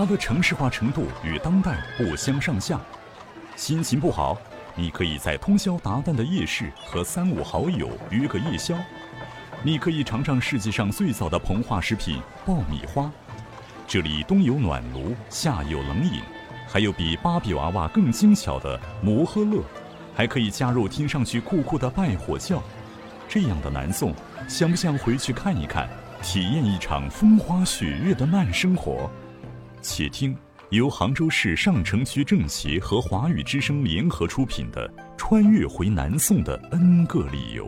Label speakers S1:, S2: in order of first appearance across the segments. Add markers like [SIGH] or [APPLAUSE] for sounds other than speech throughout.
S1: 它的城市化程度与当代不相上下。心情不好，你可以在通宵达旦的夜市和三五好友约个夜宵。你可以尝尝世界上最早的膨化食品爆米花。这里冬有暖炉，夏有冷饮，还有比芭比娃娃更精巧的摩诃乐，还可以加入听上去酷酷的拜火教。这样的南宋，想不想回去看一看，体验一场风花雪月的慢生活？且听由杭州市上城区政协和华语之声联合出品的《穿越回南宋的 N 个理由》。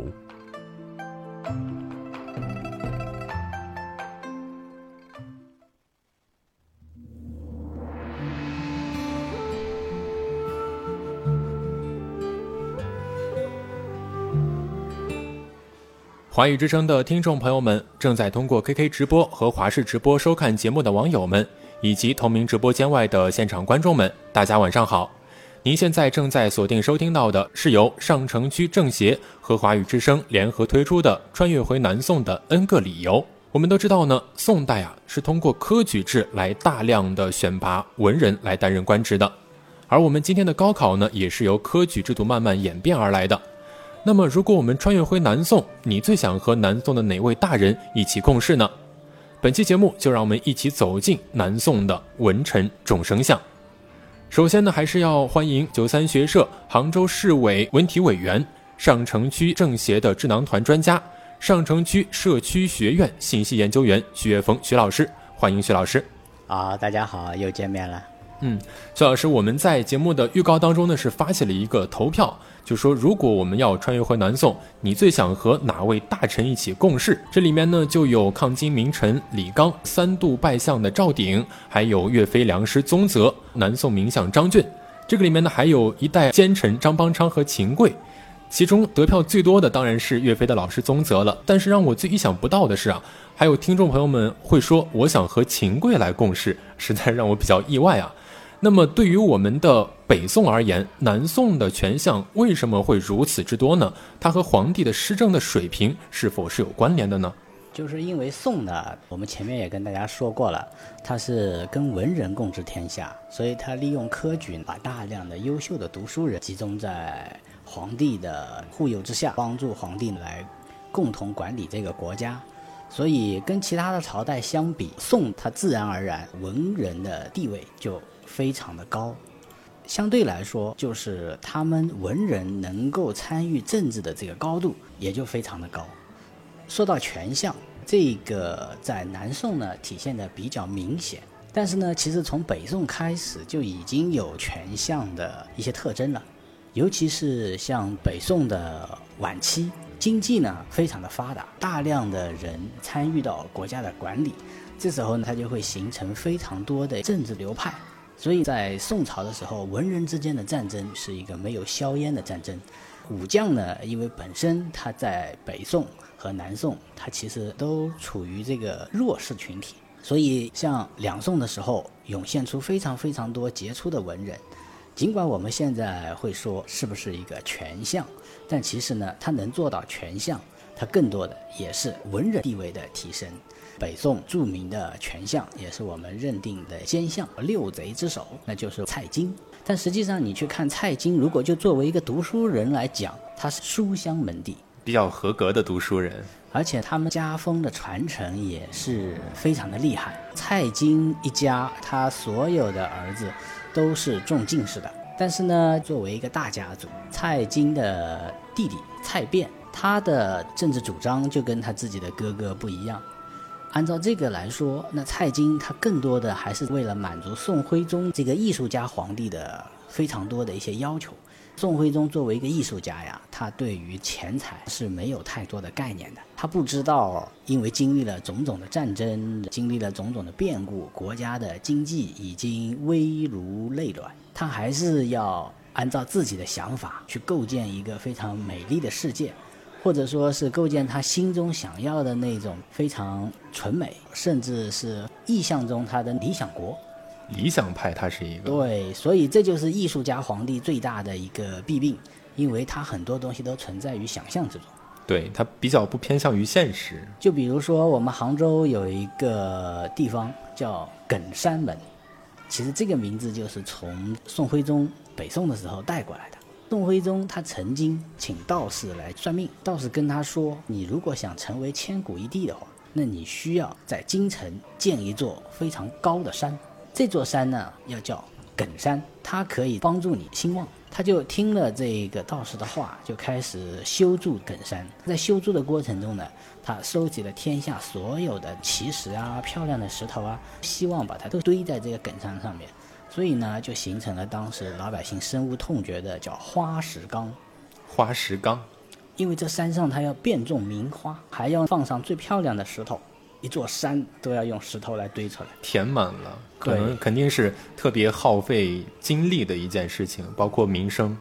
S2: 华语之声的听众朋友们，正在通过 KK 直播和华视直播收看节目的网友们，以及同名直播间外的现场观众们，大家晚上好！您现在正在锁定收听到的是由上城区政协和华语之声联合推出的《穿越回南宋的 N 个理由》。我们都知道呢，宋代啊是通过科举制来大量的选拔文人来担任官职的，而我们今天的高考呢，也是由科举制度慢慢演变而来的。那么，如果我们穿越回南宋，你最想和南宋的哪位大人一起共事呢？本期节目就让我们一起走进南宋的文臣众生相。首先呢，还是要欢迎九三学社杭州市委文体委员、上城区政协的智囊团专家、上城区社区学院信息研究员徐月峰徐老师，欢迎徐老师。
S3: 啊，大家好，又见面了。
S2: 嗯，徐老师，我们在节目的预告当中呢，是发起了一个投票。就说，如果我们要穿越回南宋，你最想和哪位大臣一起共事？这里面呢，就有抗金名臣李纲，三度拜相的赵鼎，还有岳飞良师宗泽，南宋名相张俊。这个里面呢，还有一代奸臣张邦昌和秦桧。其中得票最多的当然是岳飞的老师宗泽了。但是让我最意想不到的是啊，还有听众朋友们会说，我想和秦桧来共事，实在让我比较意外啊。那么，对于我们的北宋而言，南宋的权相为什么会如此之多呢？它和皇帝的施政的水平是否是有关联的呢？
S3: 就是因为宋呢，我们前面也跟大家说过了，它是跟文人共治天下，所以它利用科举，把大量的优秀的读书人集中在皇帝的护佑之下，帮助皇帝来共同管理这个国家。所以，跟其他的朝代相比，宋它自然而然文人的地位就。非常的高，相对来说，就是他们文人能够参与政治的这个高度也就非常的高。说到权相，这个在南宋呢体现的比较明显，但是呢，其实从北宋开始就已经有权相的一些特征了，尤其是像北宋的晚期，经济呢非常的发达，大量的人参与到国家的管理，这时候呢，它就会形成非常多的政治流派。所以在宋朝的时候，文人之间的战争是一个没有硝烟的战争。武将呢，因为本身他在北宋和南宋，他其实都处于这个弱势群体，所以像两宋的时候，涌现出非常非常多杰出的文人。尽管我们现在会说是不是一个权相，但其实呢，他能做到权相，他更多的也是文人地位的提升。北宋著名的权相，也是我们认定的奸相六贼之首，那就是蔡京。但实际上，你去看蔡京，如果就作为一个读书人来讲，他是书香门第，
S2: 比较合格的读书人，
S3: 而且他们家风的传承也是非常的厉害。蔡京一家，他所有的儿子都是中进士的。但是呢，作为一个大家族，蔡京的弟弟蔡卞，他的政治主张就跟他自己的哥哥不一样。按照这个来说，那蔡京他更多的还是为了满足宋徽宗这个艺术家皇帝的非常多的一些要求。宋徽宗作为一个艺术家呀，他对于钱财是没有太多的概念的。他不知道，因为经历了种种的战争，经历了种种的变故，国家的经济已经危如累卵。他还是要按照自己的想法去构建一个非常美丽的世界。或者说是构建他心中想要的那种非常纯美，甚至是意象中他的理想国。
S2: 理想派，他是一个
S3: 对，所以这就是艺术家皇帝最大的一个弊病，因为他很多东西都存在于想象之中。
S2: 对他比较不偏向于现实。
S3: 就比如说，我们杭州有一个地方叫耿山门，其实这个名字就是从宋徽宗北宋的时候带过来的。宋徽宗他曾经请道士来算命，道士跟他说：“你如果想成为千古一帝的话，那你需要在京城建一座非常高的山，这座山呢要叫艮山，它可以帮助你兴旺。”他就听了这个道士的话，就开始修筑艮山。在修筑的过程中呢，他收集了天下所有的奇石啊、漂亮的石头啊，希望把它都堆在这个艮山上面。所以呢，就形成了当时老百姓深恶痛绝的叫花石纲。
S2: 花石纲，
S3: 因为这山上它要变种名花，还要放上最漂亮的石头，一座山都要用石头来堆出来，
S2: 填满了，可能肯定是特别耗费精力的一件事情，包括民生。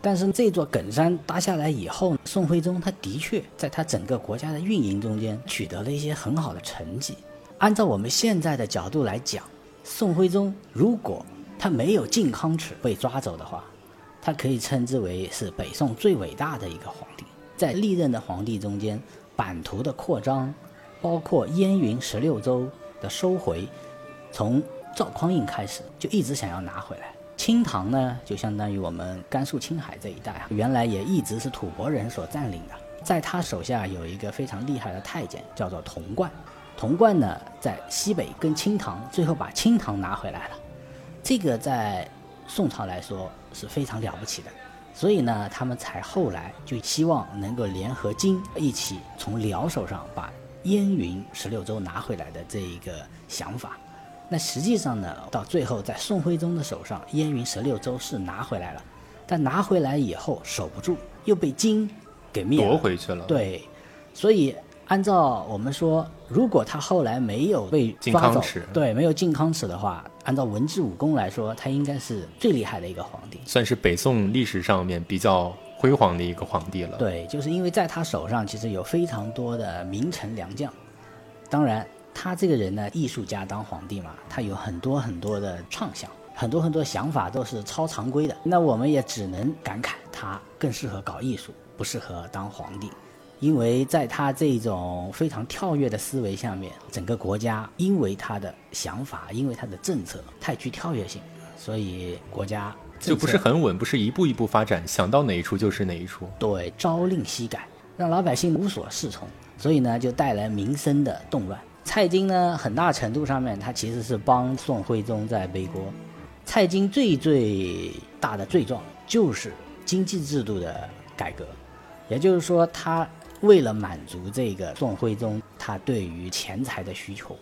S3: 但是这座艮山搭下来以后，宋徽宗他的确在他整个国家的运营中间取得了一些很好的成绩。按照我们现在的角度来讲。宋徽宗如果他没有靖康耻被抓走的话，他可以称之为是北宋最伟大的一个皇帝。在历任的皇帝中间，版图的扩张，包括燕云十六州的收回，从赵匡胤开始就一直想要拿回来。清唐呢，就相当于我们甘肃青海这一带啊，原来也一直是吐蕃人所占领的。在他手下有一个非常厉害的太监，叫做童贯。童贯呢，在西北跟清唐，最后把清唐拿回来了，这个在宋朝来说是非常了不起的，所以呢，他们才后来就希望能够联合金一起从辽手上把燕云十六州拿回来的这一个想法。那实际上呢，到最后在宋徽宗的手上，燕云十六州是拿回来了，但拿回来以后守不住，又被金给灭
S2: 夺回去了。
S3: 对，所以。按照我们说，如果他后来没有被抓走，对，没有靖康耻的话，按照文治武功来说，他应该是最厉害的一个皇帝，
S2: 算是北宋历史上面比较辉煌的一个皇帝了。
S3: 对，就是因为在他手上其实有非常多的名臣良将，当然他这个人呢，艺术家当皇帝嘛，他有很多很多的畅想，很多很多想法都是超常规的。那我们也只能感慨，他更适合搞艺术，不适合当皇帝。因为在他这种非常跳跃的思维下面，整个国家因为他的想法，因为他的政策太具跳跃性，所以国家
S2: 就不是很稳，不是一步一步发展，想到哪一出就是哪一出。
S3: 对，朝令夕改，让老百姓无所适从，所以呢，就带来民生的动乱。蔡京呢，很大程度上面，他其实是帮宋徽宗在背锅。蔡京最最大的罪状就是经济制度的改革，也就是说他。为了满足这个宋徽宗他对于钱财的需求，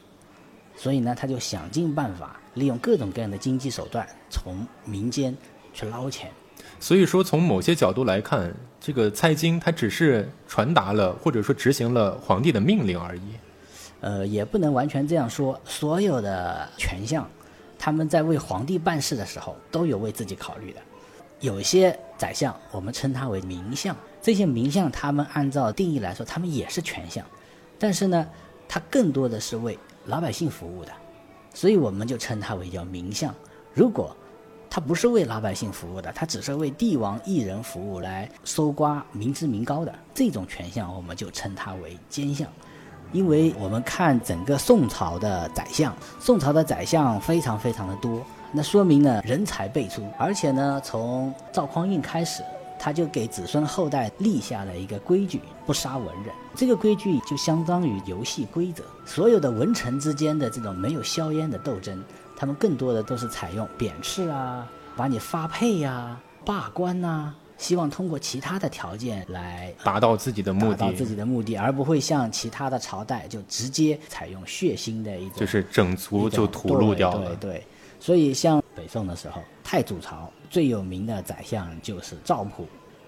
S3: 所以呢，他就想尽办法利用各种各样的经济手段从民间去捞钱。
S2: 所以说，从某些角度来看，这个蔡京他只是传达了或者说执行了皇帝的命令而已。
S3: 呃，也不能完全这样说。所有的权相，他们在为皇帝办事的时候，都有为自己考虑的。有些宰相，我们称他为名相。这些名相，他们按照定义来说，他们也是权相，但是呢，他更多的是为老百姓服务的，所以我们就称他为叫名相。如果他不是为老百姓服务的，他只是为帝王一人服务来搜刮民脂民膏的这种权相，我们就称他为奸相。因为我们看整个宋朝的宰相，宋朝的宰相非常非常的多。那说明呢，人才辈出，而且呢，从赵匡胤开始，他就给子孙后代立下了一个规矩：不杀文人。这个规矩就相当于游戏规则。所有的文臣之间的这种没有硝烟的斗争，他们更多的都是采用贬斥啊，把你发配呀、罢官呐，希望通过其他的条件来
S2: 达到自己的目的，
S3: 达到自己的目的，而不会像其他的朝代就直接采用血腥的一种，
S2: 就是整族就屠戮掉了。
S3: 对对。所以，像北宋的时候，太祖朝最有名的宰相就是赵普。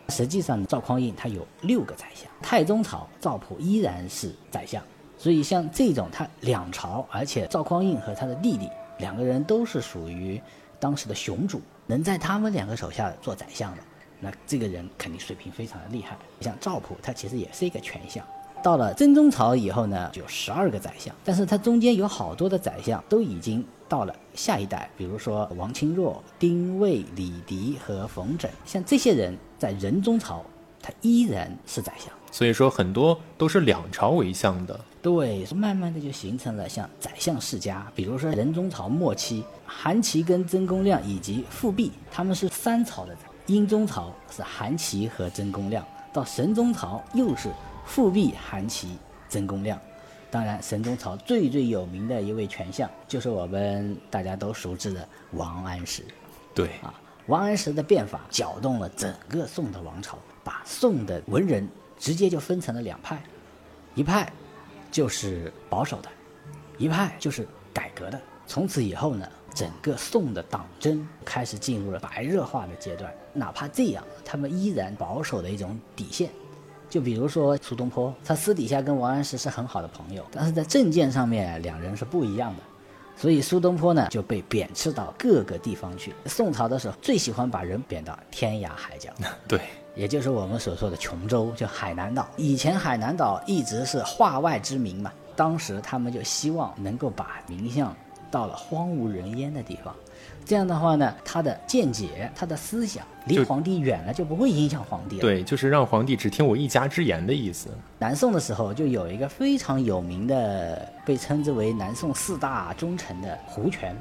S3: 实际上，赵匡胤他有六个宰相。太宗朝赵普依然是宰相。所以，像这种他两朝，而且赵匡胤和他的弟弟两个人都是属于当时的雄主，能在他们两个手下做宰相的，那这个人肯定水平非常的厉害。像赵普，他其实也是一个权相。到了真宗朝以后呢，就十二个宰相，但是他中间有好多的宰相都已经到了下一代，比如说王钦若、丁谓、李迪和冯拯，像这些人在仁宗朝，他依然是宰相。
S2: 所以说很多都是两朝为相的。
S3: 对，慢慢的就形成了像宰相世家，比如说仁宗朝末期，韩琦跟曾公亮以及富弼，他们是三朝的。英宗朝是韩琦和曾公亮，到神宗朝又是富弼、韩琦、曾公亮。当然，神宗朝最最有名的一位权相，就是我们大家都熟知的王安石。
S2: 对
S3: 啊，王安石的变法搅动了整个宋的王朝，把宋的文人直接就分成了两派，一派就是保守的，一派就是改革的。从此以后呢，整个宋的党争开始进入了白热化的阶段。哪怕这样，他们依然保守的一种底线。就比如说苏东坡，他私底下跟王安石是很好的朋友，但是在政见上面两人是不一样的，所以苏东坡呢就被贬斥到各个地方去。宋朝的时候最喜欢把人贬到天涯海角，[LAUGHS]
S2: 对，[LAUGHS]
S3: 也就是我们所说的琼州，就海南岛。以前海南岛一直是化外之名嘛，当时他们就希望能够把名相到了荒无人烟的地方。这样的话呢，他的见解、他的思想离皇帝远了，就不会影响皇帝了。
S2: 对，就是让皇帝只听我一家之言的意思。
S3: 南宋的时候，就有一个非常有名的，被称之为南宋四大忠臣的胡权。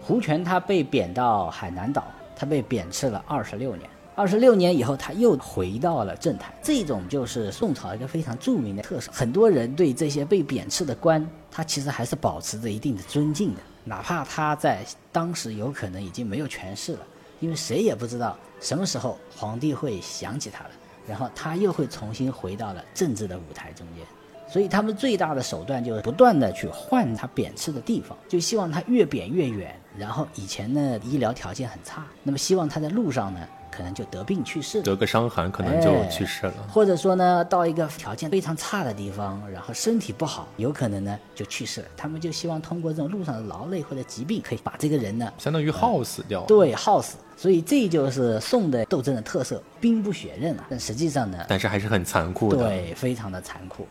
S3: 胡权他被贬到海南岛，他被贬斥了二十六年。二十六年以后，他又回到了政坛。这种就是宋朝一个非常著名的特色。很多人对这些被贬斥的官，他其实还是保持着一定的尊敬的。哪怕他在当时有可能已经没有权势了，因为谁也不知道什么时候皇帝会想起他了，然后他又会重新回到了政治的舞台中间。所以他们最大的手段就是不断的去换他贬斥的地方，就希望他越贬越远。然后以前呢医疗条件很差，那么希望他在路上呢。可能就得病去世，
S2: 得个伤寒可能就去世了，
S3: 或者说呢，到一个条件非常差的地方，然后身体不好，有可能呢就去世了。他们就希望通过这种路上的劳累或者疾病，可以把这个人呢，
S2: 相当于耗死掉。
S3: 对，耗死。所以这就是宋的斗争的特色，兵不血刃啊。但实际上呢，
S2: 但是还是很残酷的，
S3: 对，非常的残酷。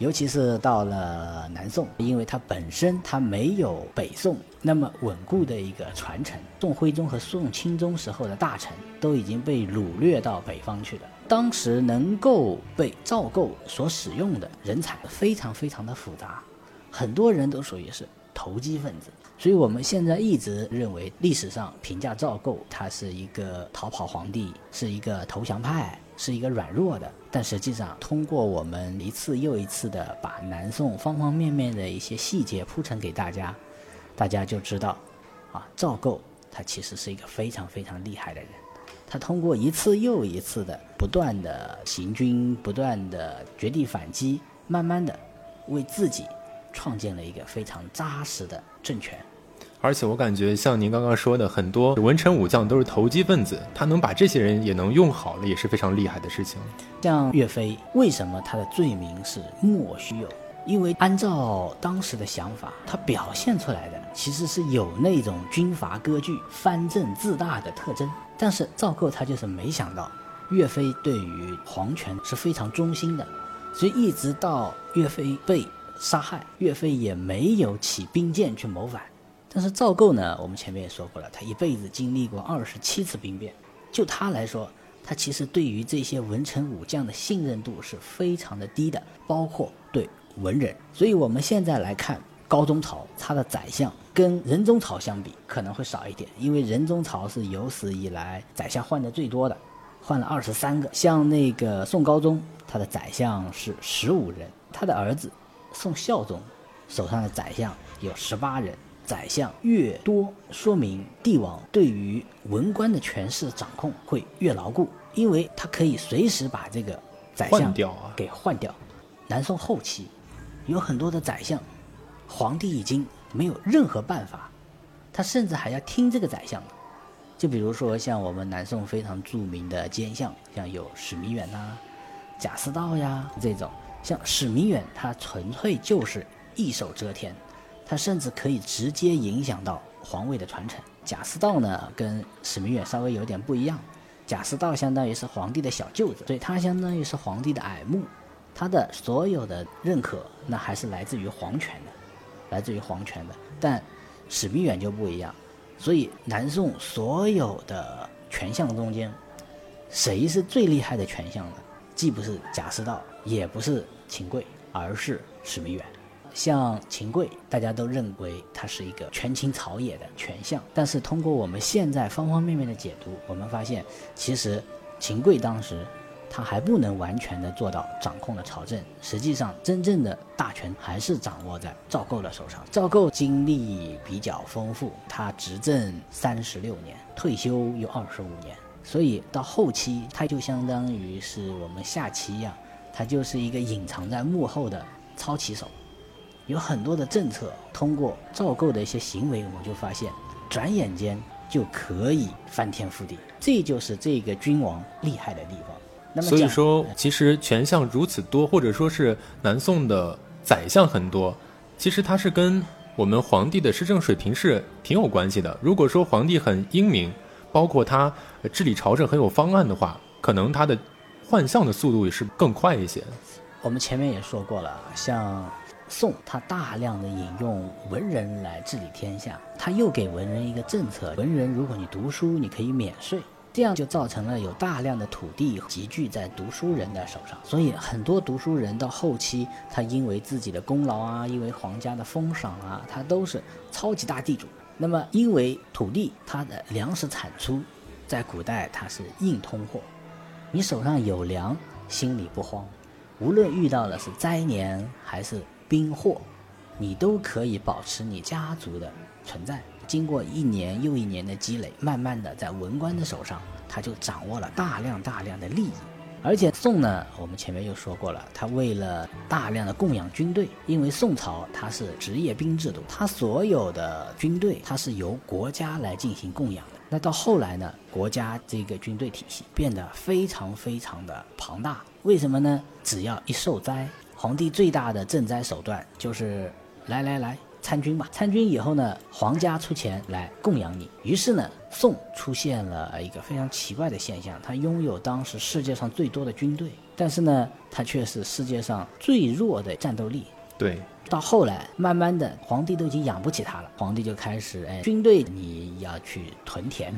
S3: 尤其是到了南宋，因为它本身它没有北宋那么稳固的一个传承。宋徽宗和宋钦宗时候的大臣都已经被掳掠到北方去了。当时能够被赵构所使用的人才非常非常的复杂，很多人都属于是投机分子。所以我们现在一直认为，历史上评价赵构，他是一个逃跑皇帝，是一个投降派。是一个软弱的，但实际上通过我们一次又一次的把南宋方方面面的一些细节铺陈给大家，大家就知道，啊，赵构他其实是一个非常非常厉害的人，他通过一次又一次的不断的行军，不断的绝地反击，慢慢的为自己创建了一个非常扎实的政权。
S2: 而且我感觉，像您刚刚说的，很多文臣武将都是投机分子，他能把这些人也能用好了，也是非常厉害的事情。
S3: 像岳飞，为什么他的罪名是莫须有？因为按照当时的想法，他表现出来的其实是有那种军阀割据、藩镇自大的特征。但是赵构他就是没想到，岳飞对于皇权是非常忠心的，所以一直到岳飞被杀害，岳飞也没有起兵谏去谋反。但是赵构呢，我们前面也说过了，他一辈子经历过二十七次兵变，就他来说，他其实对于这些文臣武将的信任度是非常的低的，包括对文人。所以我们现在来看高宗朝，他的宰相跟仁宗朝相比可能会少一点，因为仁宗朝是有史以来宰相换的最多的，换了二十三个。像那个宋高宗，他的宰相是十五人，他的儿子宋孝宗手上的宰相有十八人。宰相越多，说明帝王对于文官的权势掌控会越牢固，因为他可以随时把这个宰相给换掉。南宋后期，有很多的宰相，皇帝已经没有任何办法，他甚至还要听这个宰相。就比如说像我们南宋非常著名的奸相，像有史弥远呐、贾似道呀这种，像史弥远，他纯粹就是一手遮天。他甚至可以直接影响到皇位的传承。贾似道呢，跟史弥远稍微有点不一样。贾似道相当于是皇帝的小舅子，所以他相当于是皇帝的耳目，他的所有的认可，那还是来自于皇权的，来自于皇权的。但史弥远就不一样，所以南宋所有的权相中间，谁是最厉害的权相呢？既不是贾似道，也不是秦桧，而是史弥远。像秦桧，大家都认为他是一个权倾朝野的权相，但是通过我们现在方方面面的解读，我们发现，其实秦桧当时他还不能完全的做到掌控了朝政，实际上真正的大权还是掌握在赵构的手上。赵构经历比较丰富，他执政三十六年，退休有二十五年，所以到后期他就相当于是我们下棋一样，他就是一个隐藏在幕后的操棋手。有很多的政策，通过赵构的一些行为，我们就发现，转眼间就可以翻天覆地。这就是这个君王厉害的地方。那么，
S2: 所以说，其实权相如此多，或者说是南宋的宰相很多，其实它是跟我们皇帝的施政水平是挺有关系的。如果说皇帝很英明，包括他治理朝政很有方案的话，可能他的换相的速度也是更快一些。
S3: 我们前面也说过了，像。宋他大量的引用文人来治理天下，他又给文人一个政策：文人如果你读书，你可以免税，这样就造成了有大量的土地集聚在读书人的手上。所以很多读书人到后期，他因为自己的功劳啊，因为皇家的封赏啊，他都是超级大地主。那么因为土地，它的粮食产出，在古代它是硬通货，你手上有粮，心里不慌，无论遇到的是灾年还是。兵祸，你都可以保持你家族的存在。经过一年又一年的积累，慢慢的在文官的手上，他就掌握了大量大量的利益。而且宋呢，我们前面又说过了，他为了大量的供养军队，因为宋朝它是职业兵制度，它所有的军队它是由国家来进行供养的。那到后来呢，国家这个军队体系变得非常非常的庞大。为什么呢？只要一受灾。皇帝最大的赈灾手段就是，来来来参军吧。参军以后呢，皇家出钱来供养你。于是呢，宋出现了一个非常奇怪的现象：他拥有当时世界上最多的军队，但是呢，他却是世界上最弱的战斗力。
S2: 对，
S3: 到后来，慢慢的，皇帝都已经养不起他了，皇帝就开始，哎，军队你要去屯田，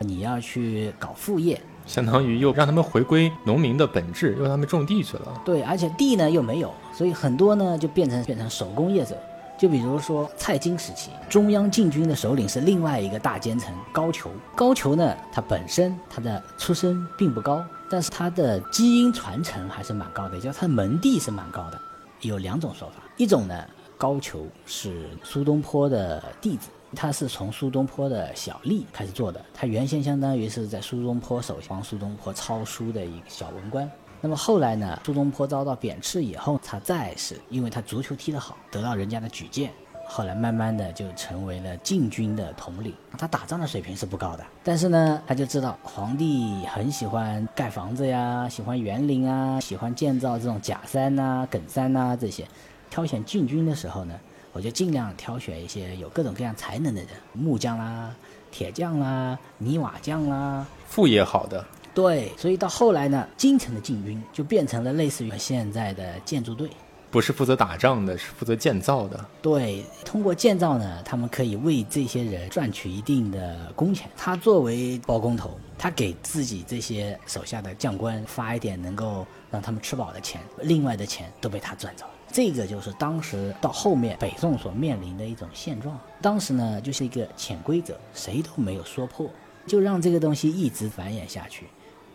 S3: 你要去搞副业。
S2: 相当于又让他们回归农民的本质，又让他们种地去了。
S3: 对，而且地呢又没有，所以很多呢就变成变成手工业者。就比如说蔡京时期，中央禁军的首领是另外一个大奸臣高俅。高俅呢，他本身他的出身并不高，但是他的基因传承还是蛮高的，也就他的门第是蛮高的。有两种说法，一种呢，高俅是苏东坡的弟子。他是从苏东坡的小吏开始做的，他原先相当于是在苏东坡手下帮苏东坡抄书的一个小文官。那么后来呢，苏东坡遭到贬斥以后，他再是因为他足球踢得好，得到人家的举荐，后来慢慢的就成为了禁军的统领。他打仗的水平是不高的，但是呢，他就知道皇帝很喜欢盖房子呀，喜欢园林啊，喜欢建造这种假山呐、梗山呐这些，挑选禁军的时候呢。我就尽量挑选一些有各种各样才能的人，木匠啦、铁匠啦、泥瓦匠啦，
S2: 副业好的。
S3: 对，所以到后来呢，京城的禁军就变成了类似于现在的建筑队，
S2: 不是负责打仗的，是负责建造的。
S3: 对，通过建造呢，他们可以为这些人赚取一定的工钱。他作为包工头，他给自己这些手下的将官发一点能够让他们吃饱的钱，另外的钱都被他赚走了。这个就是当时到后面北宋所面临的一种现状。当时呢，就是一个潜规则，谁都没有说破，就让这个东西一直繁衍下去。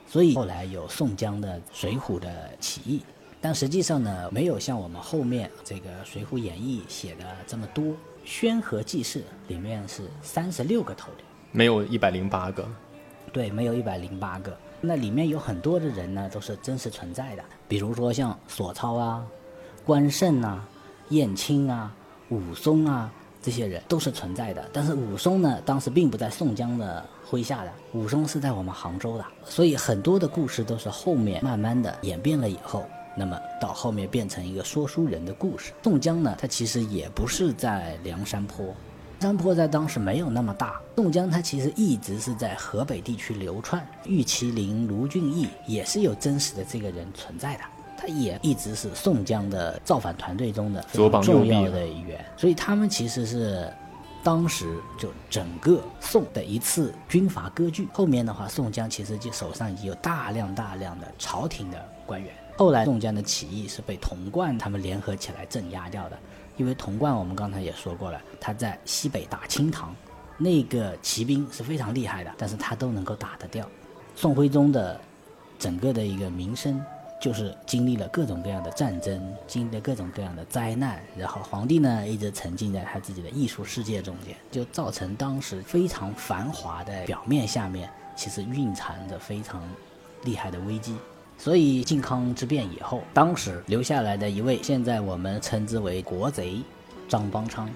S3: 所以后来有宋江的水浒的起义，但实际上呢，没有像我们后面这个《水浒演义》写的这么多。宣和记事里面是三十六个头领，
S2: 没有一百零八个。
S3: 对，没有一百零八个。那里面有很多的人呢，都是真实存在的，比如说像索超啊。关胜啊，燕青啊，武松啊，这些人都是存在的。但是武松呢，当时并不在宋江的麾下的，武松是在我们杭州的。所以很多的故事都是后面慢慢的演变了以后，那么到后面变成一个说书人的故事。宋江呢，他其实也不是在梁山坡，山坡在当时没有那么大。宋江他其实一直是在河北地区流窜。玉麒麟、卢俊义也是有真实的这个人存在的。他也一直是宋江的造反团队中的非常重要的一员，所以他们其实是当时就整个宋的一次军阀割据。后面的话，宋江其实就手上已经有大量大量的朝廷的官员。后来宋江的起义是被童贯他们联合起来镇压掉的，因为童贯我们刚才也说过了，他在西北打清唐，那个骑兵是非常厉害的，但是他都能够打得掉。宋徽宗的整个的一个名声。就是经历了各种各样的战争，经历了各种各样的灾难，然后皇帝呢一直沉浸在他自己的艺术世界中间，就造成当时非常繁华的表面下面，其实蕴藏着非常厉害的危机。所以靖康之变以后，当时留下来的一位，现在我们称之为国贼张邦昌，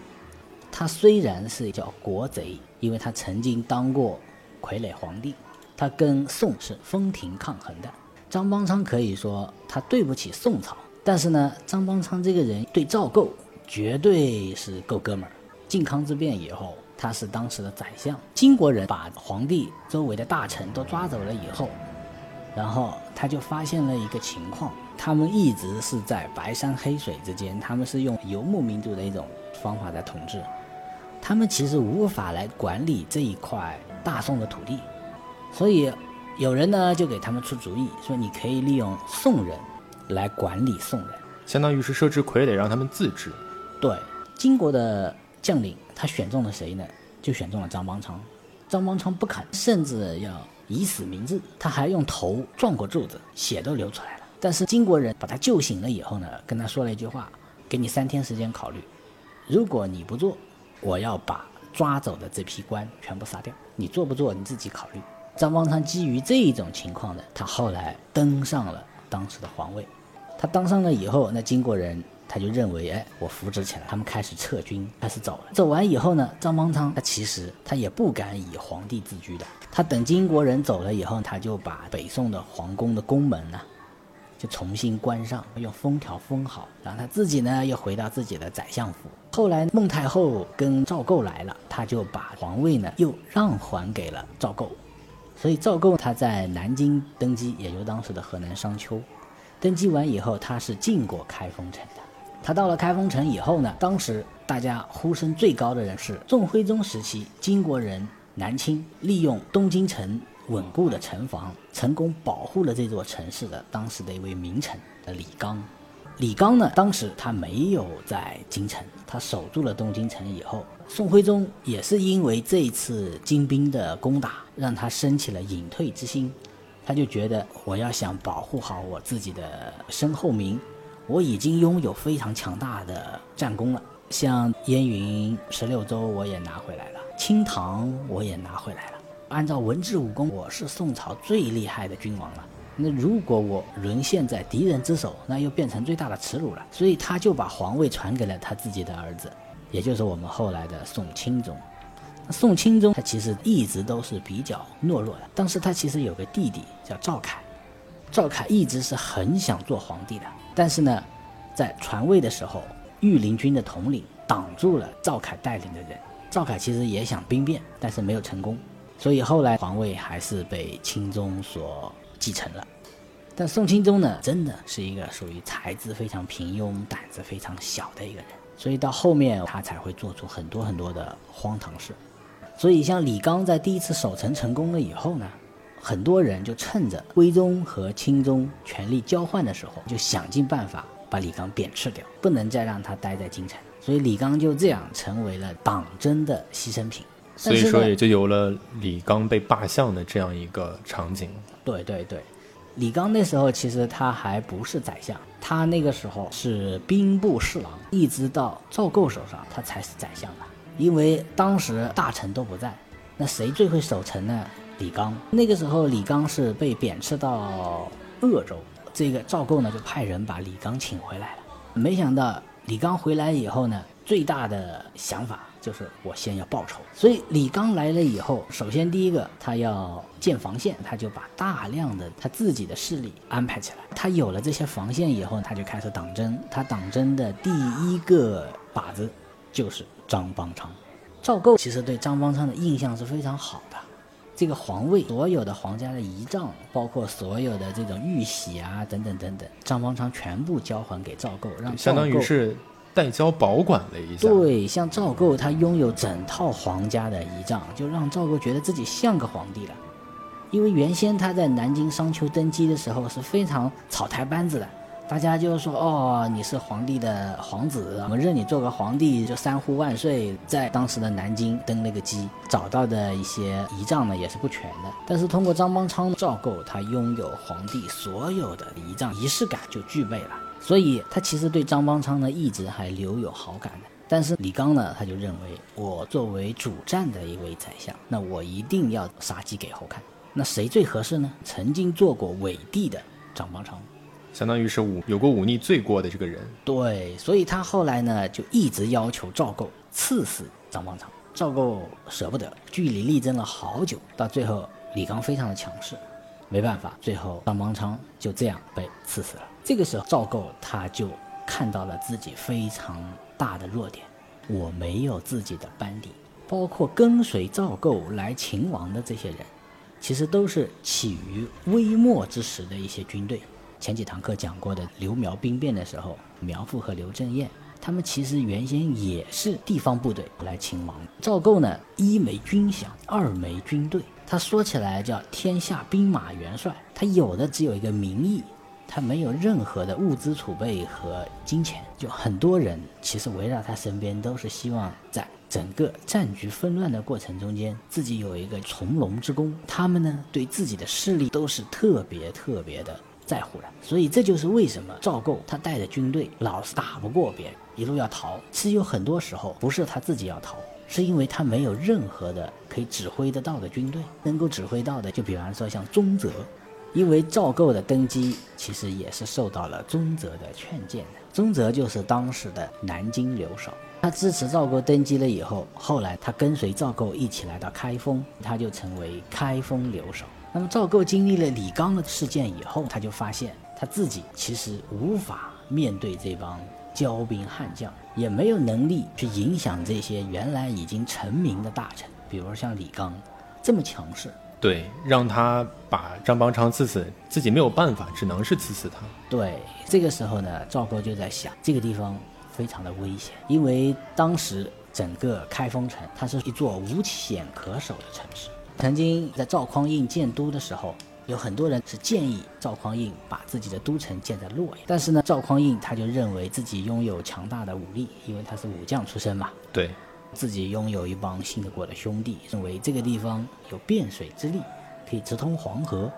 S3: 他虽然是叫国贼，因为他曾经当过傀儡皇帝，他跟宋是分庭抗衡的。张邦昌可以说他对不起宋朝，但是呢，张邦昌这个人对赵构绝对是够哥们儿。靖康之变以后，他是当时的宰相，金国人把皇帝周围的大臣都抓走了以后，然后他就发现了一个情况：他们一直是在白山黑水之间，他们是用游牧民族的一种方法在统治，他们其实无法来管理这一块大宋的土地，所以。有人呢就给他们出主意，说你可以利用宋人来管理宋人，
S2: 相当于是设置傀儡让他们自治。
S3: 对，金国的将领他选中了谁呢？就选中了张邦昌。张邦昌不肯，甚至要以死明志，他还用头撞过柱子，血都流出来了。但是金国人把他救醒了以后呢，跟他说了一句话：给你三天时间考虑，如果你不做，我要把抓走的这批官全部杀掉。你做不做你自己考虑。张邦昌基于这一种情况呢，他后来登上了当时的皇位。他当上了以后，那金国人他就认为，哎，我扶植起来，他们开始撤军，开始走了。走完以后呢，张邦昌他其实他也不敢以皇帝自居的。他等金国人走了以后，他就把北宋的皇宫的宫门呢，就重新关上，用封条封好，然后他自己呢又回到自己的宰相府。后来孟太后跟赵构来了，他就把皇位呢又让还给了赵构。所以赵构他在南京登基，也就是当时的河南商丘，登基完以后，他是进过开封城的。他到了开封城以后呢，当时大家呼声最高的人是宋徽宗时期金国人南侵，利用东京城稳固的城防，成功保护了这座城市的当时的一位名臣的李纲。李纲呢，当时他没有在京城，他守住了东京城以后，宋徽宗也是因为这一次金兵的攻打，让他升起了隐退之心，他就觉得我要想保护好我自己的身后名，我已经拥有非常强大的战功了，像燕云十六州我也拿回来了，清塘我也拿回来了，按照文治武功，我是宋朝最厉害的君王了。那如果我沦陷在敌人之手，那又变成最大的耻辱了。所以他就把皇位传给了他自己的儿子，也就是我们后来的宋钦宗。宋钦宗他其实一直都是比较懦弱的，当时他其实有个弟弟叫赵凯，赵凯一直是很想做皇帝的，但是呢，在传位的时候，御林军的统领挡住了赵凯带领的人。赵凯其实也想兵变，但是没有成功，所以后来皇位还是被钦宗所。继承了，但宋钦宗呢，真的是一个属于才智非常平庸、胆子非常小的一个人，所以到后面他才会做出很多很多的荒唐事。所以像李纲在第一次守城成功了以后呢，很多人就趁着徽宗和钦宗权力交换的时候，就想尽办法把李纲贬斥掉，不能再让他待在京城。所以李纲就这样成为了党争的牺牲品。
S2: 所以说，也就有了李纲被罢相的这样一个场景。
S3: 对对对，李纲那时候其实他还不是宰相，他那个时候是兵部侍郎，一直到赵构手上，他才是宰相的。因为当时大臣都不在，那谁最会守城呢？李纲。那个时候李纲是被贬斥到鄂州，这个赵构呢就派人把李纲请回来了。没想到李纲回来以后呢，最大的想法。就是我先要报仇，所以李纲来了以后，首先第一个他要建防线，他就把大量的他自己的势力安排起来。他有了这些防线以后，他就开始党争。他党争的第一个靶子就是张邦昌。赵构其实对张邦昌的印象是非常好的，这个皇位所有的皇家的仪仗，包括所有的这种玉玺啊等等等等，张邦昌全部交还给赵构，让
S2: 相当于是。代交保管了一下。
S3: 对，像赵构他拥有整套皇家的仪仗，就让赵构觉得自己像个皇帝了。因为原先他在南京商丘登基的时候是非常草台班子的。大家就说哦，你是皇帝的皇子，我们认你做个皇帝，就三呼万岁。在当时的南京登那个基，找到的一些仪仗呢也是不全的。但是通过张邦昌、赵构，他拥有皇帝所有的仪仗，仪式感就具备了。所以他其实对张邦昌呢一直还留有好感的。但是李纲呢，他就认为我作为主战的一位宰相，那我一定要杀鸡给猴看。那谁最合适呢？曾经做过伪帝的张邦昌。
S2: 相当于是武有过忤逆罪过的这个人，
S3: 对，所以他后来呢就一直要求赵构赐死张邦昌。赵构舍不得，据理力争了好久，到最后李纲非常的强势，没办法，最后张邦昌就这样被赐死了。这个时候赵构他就看到了自己非常大的弱点，我没有自己的班底，包括跟随赵构来秦王的这些人，其实都是起于微末之时的一些军队。前几堂课讲过的刘苗兵变的时候，苗阜和刘正彦，他们其实原先也是地方部队来秦王。赵构呢，一没军饷，二没军队。他说起来叫天下兵马元帅，他有的只有一个名义，他没有任何的物资储备和金钱。就很多人其实围绕他身边，都是希望在整个战局纷乱的过程中间，自己有一个从容之功。他们呢，对自己的势力都是特别特别的。在乎的，所以这就是为什么赵构他带着军队老是打不过别人，一路要逃。其实有很多时候不是他自己要逃，是因为他没有任何的可以指挥得到的军队，能够指挥到的，就比方说像宗泽，因为赵构的登基其实也是受到了宗泽的劝谏的。宗泽就是当时的南京留守，他支持赵构登基了以后，后来他跟随赵构一起来到开封，他就成为开封留守。那么赵构经历了李纲的事件以后，他就发现他自己其实无法面对这帮骄兵悍将，也没有能力去影响这些原来已经成名的大臣，比如像李纲这么强势。
S2: 对，让他把张邦昌刺死，自己没有办法，只能是刺死他。
S3: 对，这个时候呢，赵构就在想，这个地方非常的危险，因为当时整个开封城，它是一座无险可守的城市。曾经在赵匡胤建都的时候，有很多人是建议赵匡胤把自己的都城建在洛阳。但是呢，赵匡胤他就认为自己拥有强大的武力，因为他是武将出身嘛。
S2: 对，
S3: 自己拥有一帮信得过的兄弟，认为这个地方有汴水之力，可以直通黄河。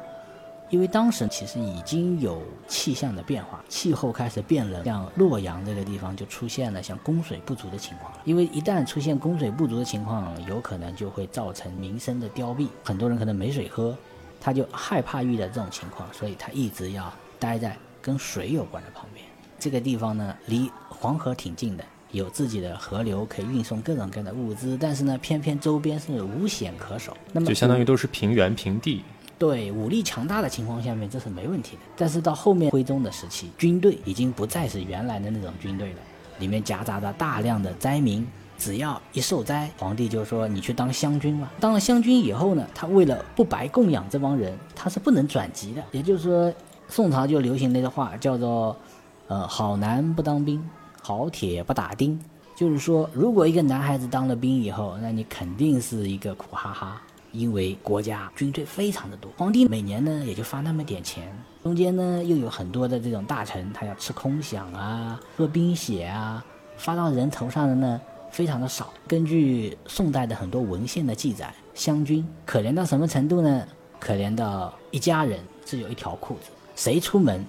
S3: 因为当时其实已经有气象的变化，气候开始变冷，像洛阳这个地方就出现了像供水不足的情况。因为一旦出现供水不足的情况，有可能就会造成民生的凋敝，很多人可能没水喝，他就害怕遇到这种情况，所以他一直要待在跟水有关的旁边。这个地方呢，离黄河挺近的，有自己的河流可以运送各种各样的物资，但是呢，偏偏周边是无险可守，那么
S2: 就相当于都是平原平地。
S3: 对武力强大的情况下面，这是没问题的。但是到后面徽宗的时期，军队已经不再是原来的那种军队了，里面夹杂着大量的灾民。只要一受灾，皇帝就说你去当湘军吧。当了湘军以后呢，他为了不白供养这帮人，他是不能转籍的。也就是说，宋朝就流行那个话，叫做“呃，好男不当兵，好铁不打钉”。就是说，如果一个男孩子当了兵以后，那你肯定是一个苦哈哈。因为国家军队非常的多，皇帝每年呢也就发那么点钱，中间呢又有很多的这种大臣，他要吃空饷啊，喝兵血啊，发到人头上的呢非常的少。根据宋代的很多文献的记载，湘军可怜到什么程度呢？可怜到一家人只有一条裤子，谁出门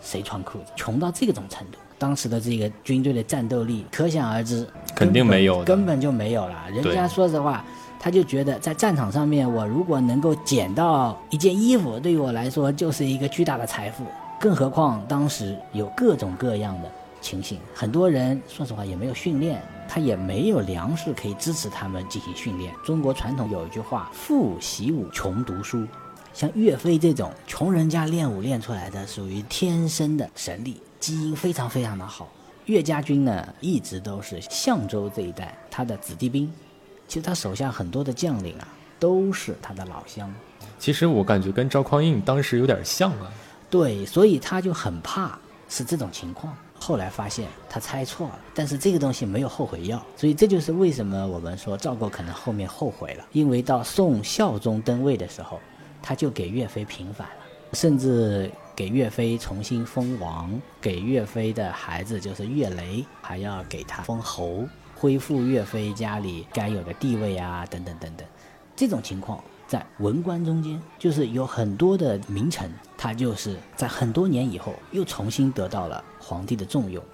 S3: 谁穿裤子，穷到这种程度。当时的这个军队的战斗力可想而知，
S2: 肯定没有，
S3: 根本就没有了。人家说实话。他就觉得在战场上面，我如果能够捡到一件衣服，对于我来说就是一个巨大的财富。更何况当时有各种各样的情形，很多人说实话也没有训练，他也没有粮食可以支持他们进行训练。中国传统有一句话：“富习武，穷读书。”像岳飞这种穷人家练武练出来的，属于天生的神力，基因非常非常的好。岳家军呢，一直都是象州这一带他的子弟兵。其实他手下很多的将领啊，都是他的老乡。
S2: 其实我感觉跟赵匡胤当时有点像啊。
S3: 对，所以他就很怕是这种情况。后来发现他猜错了，但是这个东西没有后悔药，所以这就是为什么我们说赵构可能后面后悔了，因为到宋孝宗登位的时候，他就给岳飞平反了，甚至给岳飞重新封王，给岳飞的孩子就是岳雷还要给他封侯，恢复岳飞家里该有的地位啊，等等等等，这种情况。在文官中间，就是有很多的名臣，他就是在很多年以后又重新得到了皇帝的重用。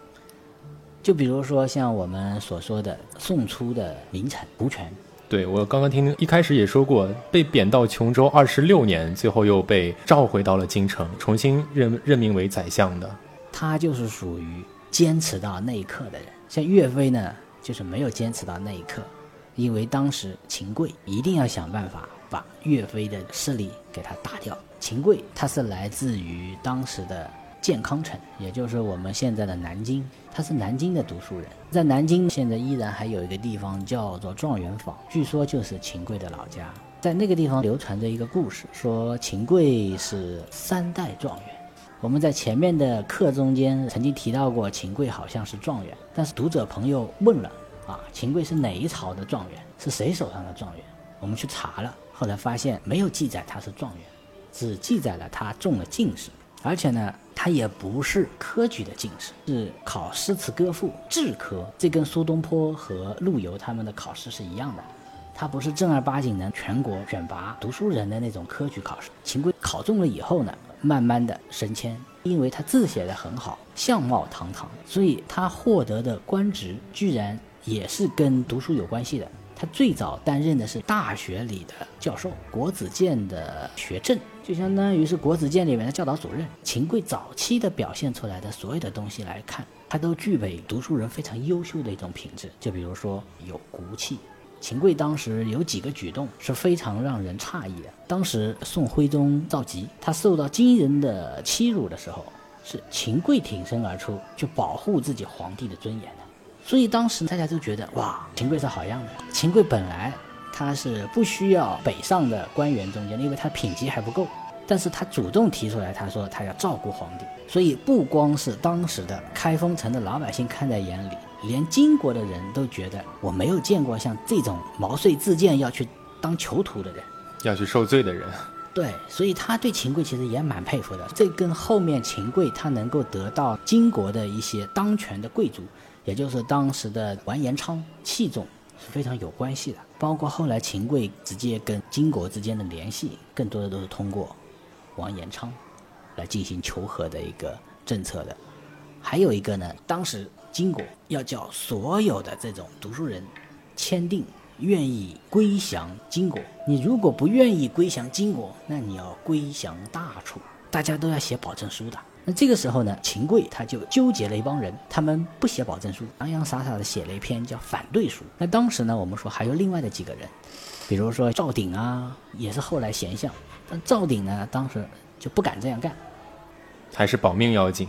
S3: 就比如说像我们所说的宋初的名臣胡权，
S2: 对我刚刚听一开始也说过，被贬到琼州二十六年，最后又被召回到了京城，重新任任命为宰相的。
S3: 他就是属于坚持到那一刻的人。像岳飞呢，就是没有坚持到那一刻，因为当时秦桧一定要想办法。把岳飞的势力给他打掉。秦桧他是来自于当时的建康城，也就是我们现在的南京。他是南京的读书人，在南京现在依然还有一个地方叫做状元坊，据说就是秦桧的老家。在那个地方流传着一个故事，说秦桧是三代状元。我们在前面的课中间曾经提到过，秦桧好像是状元，但是读者朋友问了啊，秦桧是哪一朝的状元？是谁手上的状元？我们去查了。后来发现没有记载他是状元，只记载了他中了进士，而且呢，他也不是科举的进士，是考诗词歌赋制科，这跟苏东坡和陆游他们的考试是一样的，他不是正儿八经的全国选拔读书人的那种科举考试。秦桧考中了以后呢，慢慢的升迁，因为他字写的很好，相貌堂堂，所以他获得的官职居然也是跟读书有关系的。他最早担任的是大学里的教授，国子监的学政，就相当于是国子监里面的教导主任。秦桧早期的表现出来的所有的东西来看，他都具备读书人非常优秀的一种品质。就比如说有骨气，秦桧当时有几个举动是非常让人诧异的。当时宋徽宗赵佶他受到金人的欺辱的时候，是秦桧挺身而出去保护自己皇帝的尊严。所以当时大家都觉得哇，秦桧是好样的。秦桧本来他是不需要北上的官员中间的，因为他品级还不够。但是他主动提出来，他说他要照顾皇帝。所以不光是当时的开封城的老百姓看在眼里，连金国的人都觉得我没有见过像这种毛遂自荐要去当囚徒的人，
S2: 要去受罪的人。
S3: 对，所以他对秦桧其实也蛮佩服的。这跟后面秦桧他能够得到金国的一些当权的贵族。也就是当时的完颜昌器重是非常有关系的，包括后来秦桧直接跟金国之间的联系，更多的都是通过完颜昌来进行求和的一个政策的。还有一个呢，当时金国要叫所有的这种读书人签订愿意归降金国，你如果不愿意归降金国，那你要归降大楚，大家都要写保证书的。那这个时候呢，秦桧他就纠结了一帮人，他们不写保证书，洋洋洒洒的写了一篇叫反对书。那当时呢，我们说还有另外的几个人，比如说赵鼎啊，也是后来贤相，但赵鼎呢，当时就不敢这样干，
S2: 还是保命要紧。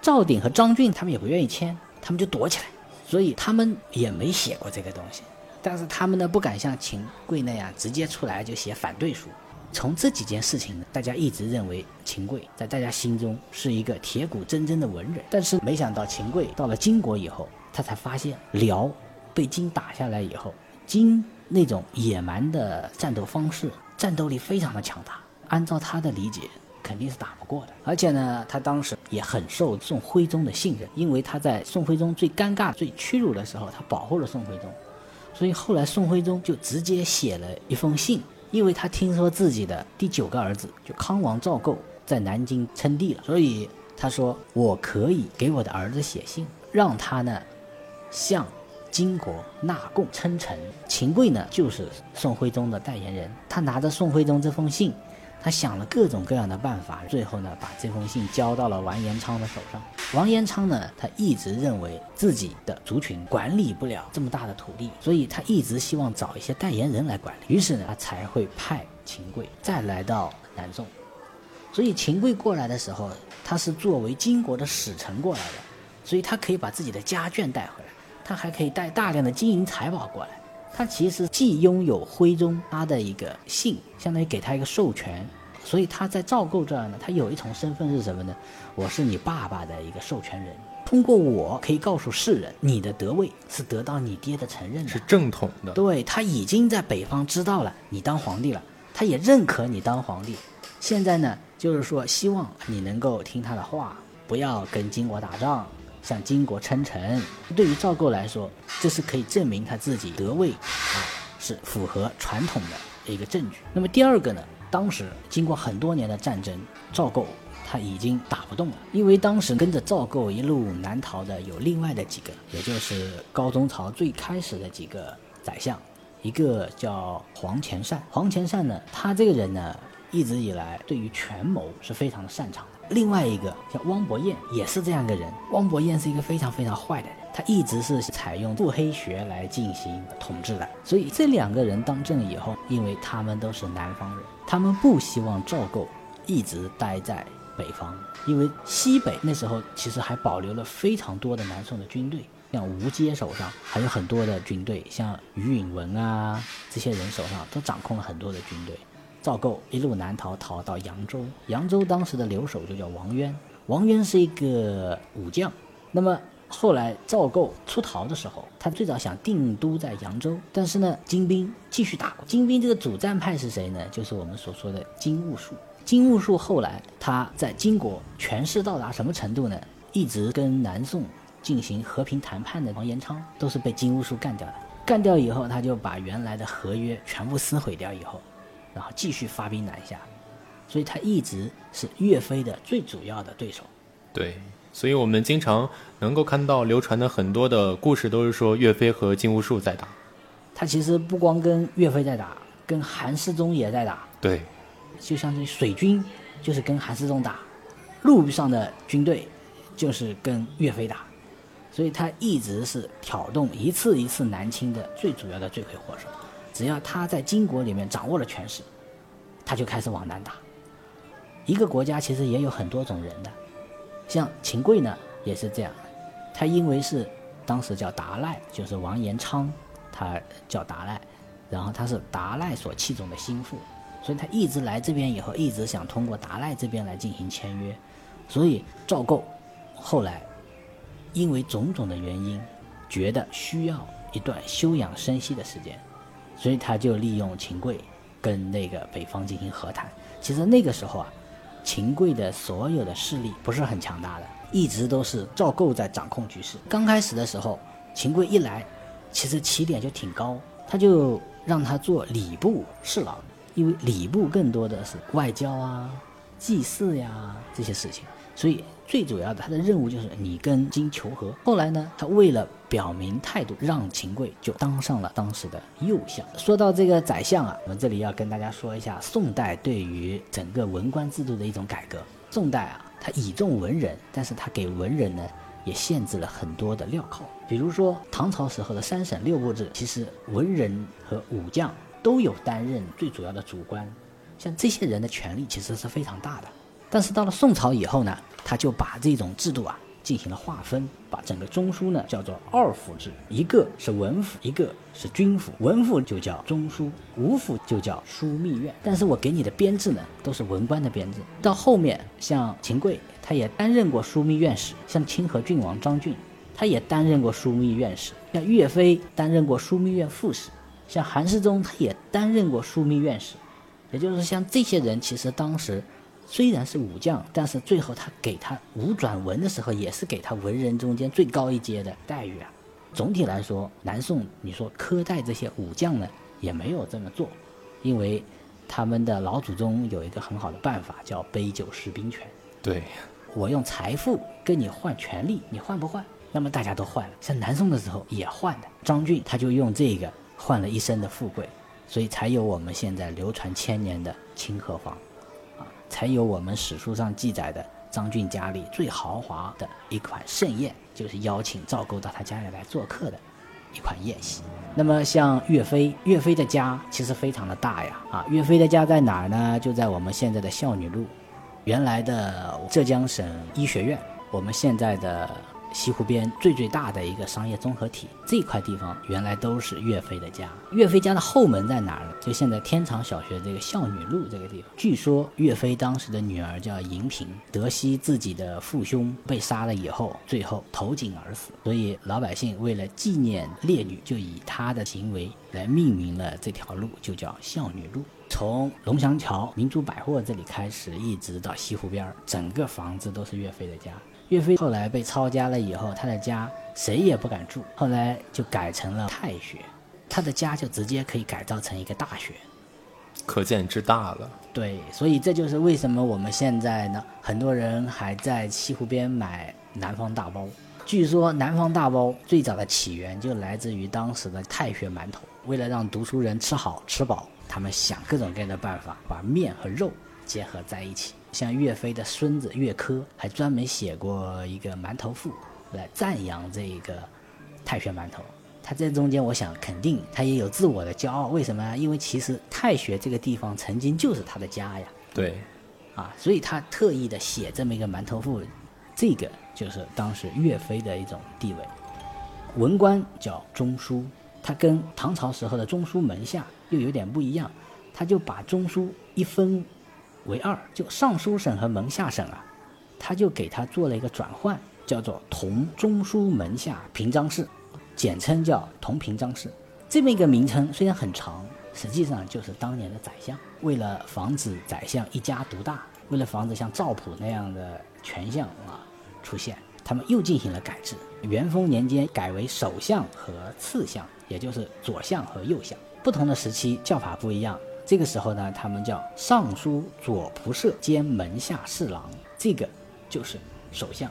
S3: 赵鼎和张俊他们也不愿意签，他们就躲起来，所以他们也没写过这个东西。但是他们呢，不敢像秦桧那样直接出来就写反对书。从这几件事情呢，大家一直认为秦桧在大家心中是一个铁骨铮铮的文人。但是没想到秦桧到了金国以后，他才发现辽被金打下来以后，金那种野蛮的战斗方式，战斗力非常的强大。按照他的理解，肯定是打不过的。而且呢，他当时也很受宋徽宗的信任，因为他在宋徽宗最尴尬、最屈辱的时候，他保护了宋徽宗。所以后来宋徽宗就直接写了一封信。因为他听说自己的第九个儿子就康王赵构在南京称帝了，所以他说我可以给我的儿子写信，让他呢向金国纳贡称臣。秦桧呢就是宋徽宗的代言人，他拿着宋徽宗这封信。他想了各种各样的办法，最后呢，把这封信交到了完颜昌的手上。完颜昌呢，他一直认为自己的族群管理不了这么大的土地，所以他一直希望找一些代言人来管理。于是呢，他才会派秦桧再来到南宋。所以秦桧过来的时候，他是作为金国的使臣过来的，所以他可以把自己的家眷带回来，他还可以带大量的金银财宝过来。他其实既拥有徽宗他的一个姓，相当于给他一个授权，所以他在赵构这儿呢，他有一重身份是什么呢？我是你爸爸的一个授权人。通过我可以告诉世人，你的德位是得到你爹的承认的，
S2: 是正统的。
S3: 对他已经在北方知道了你当皇帝了，他也认可你当皇帝。现在呢，就是说希望你能够听他的话，不要跟金国打仗，向金国称臣。对于赵构来说，这是可以证明他自己得位啊，是符合传统的一个证据。那么第二个呢，当时经过很多年的战争，赵构。他已经打不动了，因为当时跟着赵构一路南逃的有另外的几个，也就是高宗朝最开始的几个宰相，一个叫黄潜善。黄潜善呢，他这个人呢，一直以来对于权谋是非常的擅长的。另外一个叫汪伯彦，也是这样一个人。汪伯彦是一个非常非常坏的人，他一直是采用腹黑学来进行统治的。所以这两个人当政以后，因为他们都是南方人，他们不希望赵构一直待在。北方，因为西北那时候其实还保留了非常多的南宋的军队，像吴阶手上还有很多的军队，像于允文啊这些人手上都掌控了很多的军队。赵构一路南逃，逃到扬州，扬州当时的留守就叫王渊，王渊是一个武将。那么后来赵构出逃的时候，他最早想定都在扬州，但是呢，金兵继续打。金兵这个主战派是谁呢？就是我们所说的金兀术。金兀术后来他在金国权势到达什么程度呢？一直跟南宋进行和平谈判的王延昌都是被金兀术干掉的。干掉以后，他就把原来的合约全部撕毁掉以后，然后继续发兵南下。所以他一直是岳飞的最主要的对手。
S2: 对，所以我们经常能够看到流传的很多的故事，都是说岳飞和金兀术在打。
S3: 他其实不光跟岳飞在打，跟韩世忠也在打。
S2: 对。
S3: 就相当于水军，就是跟韩世忠打；陆上的军队，就是跟岳飞打。所以他一直是挑动一次一次南侵的最主要的罪魁祸首。只要他在金国里面掌握了权势，他就开始往南打。一个国家其实也有很多种人的，像秦桧呢也是这样。他因为是当时叫达赖，就是王延昌，他叫达赖，然后他是达赖所器重的心腹。所以他一直来这边以后，一直想通过达赖这边来进行签约，所以赵构后来因为种种的原因，觉得需要一段休养生息的时间，所以他就利用秦桧跟那个北方进行和谈。其实那个时候啊，秦桧的所有的势力不是很强大的，一直都是赵构在掌控局势。刚开始的时候，秦桧一来，其实起点就挺高，他就让他做礼部侍郎。因为礼部更多的是外交啊、祭祀呀这些事情，所以最主要的他的任务就是你跟金求和。后来呢，他为了表明态度，让秦桧就当上了当时的右相。说到这个宰相啊，我们这里要跟大家说一下宋代对于整个文官制度的一种改革。宋代啊，他倚重文人，但是他给文人呢也限制了很多的镣铐。比如说唐朝时候的三省六部制，其实文人和武将。都有担任最主要的主官，像这些人的权力其实是非常大的。但是到了宋朝以后呢，他就把这种制度啊进行了划分，把整个中书呢叫做二府制，一个是文府，一个是军府。文府就叫中书，武府就叫枢密院。但是我给你的编制呢都是文官的编制。到后面像秦桧，他也担任过枢密院使；像清河郡王张俊，他也担任过枢密院使；像岳飞担任过枢密院副使。像韩世忠，他也担任过枢密院使，也就是像这些人，其实当时虽然是武将，但是最后他给他武转文的时候，也是给他文人中间最高一阶的待遇啊。总体来说，南宋你说苛待这些武将呢，也没有这么做，因为他们的老祖宗有一个很好的办法，叫杯酒释兵权。
S2: 对，
S3: 我用财富跟你换权力，你换不换？那么大家都换了。像南宋的时候也换的，张俊他就用这个。换了一生的富贵，所以才有我们现在流传千年的清河坊，才有我们史书上记载的张俊家里最豪华的一款盛宴，就是邀请赵构到他家里来做客的一款宴席。那么像岳飞，岳飞的家其实非常的大呀，啊，岳飞的家在哪儿呢？就在我们现在的孝女路，原来的浙江省医学院，我们现在的西湖边最最大的一个商业综合体，这块地方原来都是岳飞的家。岳飞家的后门在哪儿呢？就现在天长小学这个孝女路这个地方。据说岳飞当时的女儿叫银萍，得悉自己的父兄被杀了以后，最后投井而死。所以老百姓为了纪念烈女，就以她的行为来命名了这条路，就叫孝女路。从龙翔桥、明珠百货这里开始，一直到西湖边儿，整个房子都是岳飞的家。岳飞后来被抄家了以后，他的家谁也不敢住，后来就改成了太学，他的家就直接可以改造成一个大学。
S2: 可见之大了。
S3: 对，所以这就是为什么我们现在呢，很多人还在西湖边买南方大包。据说南方大包最早的起源就来自于当时的太学馒头，为了让读书人吃好吃饱。他们想各种各样的办法，把面和肉结合在一起。像岳飞的孙子岳珂还专门写过一个馒头赋，来赞扬这个太学馒头。他这中间，我想肯定他也有自我的骄傲。为什么？因为其实太学这个地方曾经就是他的家呀。
S2: 对，
S3: 啊，所以他特意的写这么一个馒头赋，这个就是当时岳飞的一种地位。文官叫中书，他跟唐朝时候的中书门下。又有点不一样，他就把中书一分为二，就尚书省和门下省啊，他就给他做了一个转换，叫做同中书门下平章事，简称叫同平章事。这么一个名称虽然很长，实际上就是当年的宰相。为了防止宰相一家独大，为了防止像赵普那样的权相啊出现，他们又进行了改制。元丰年间改为首相和次相，也就是左相和右相。不同的时期叫法不一样。这个时候呢，他们叫尚书左仆射兼门下侍郎，这个就是首相。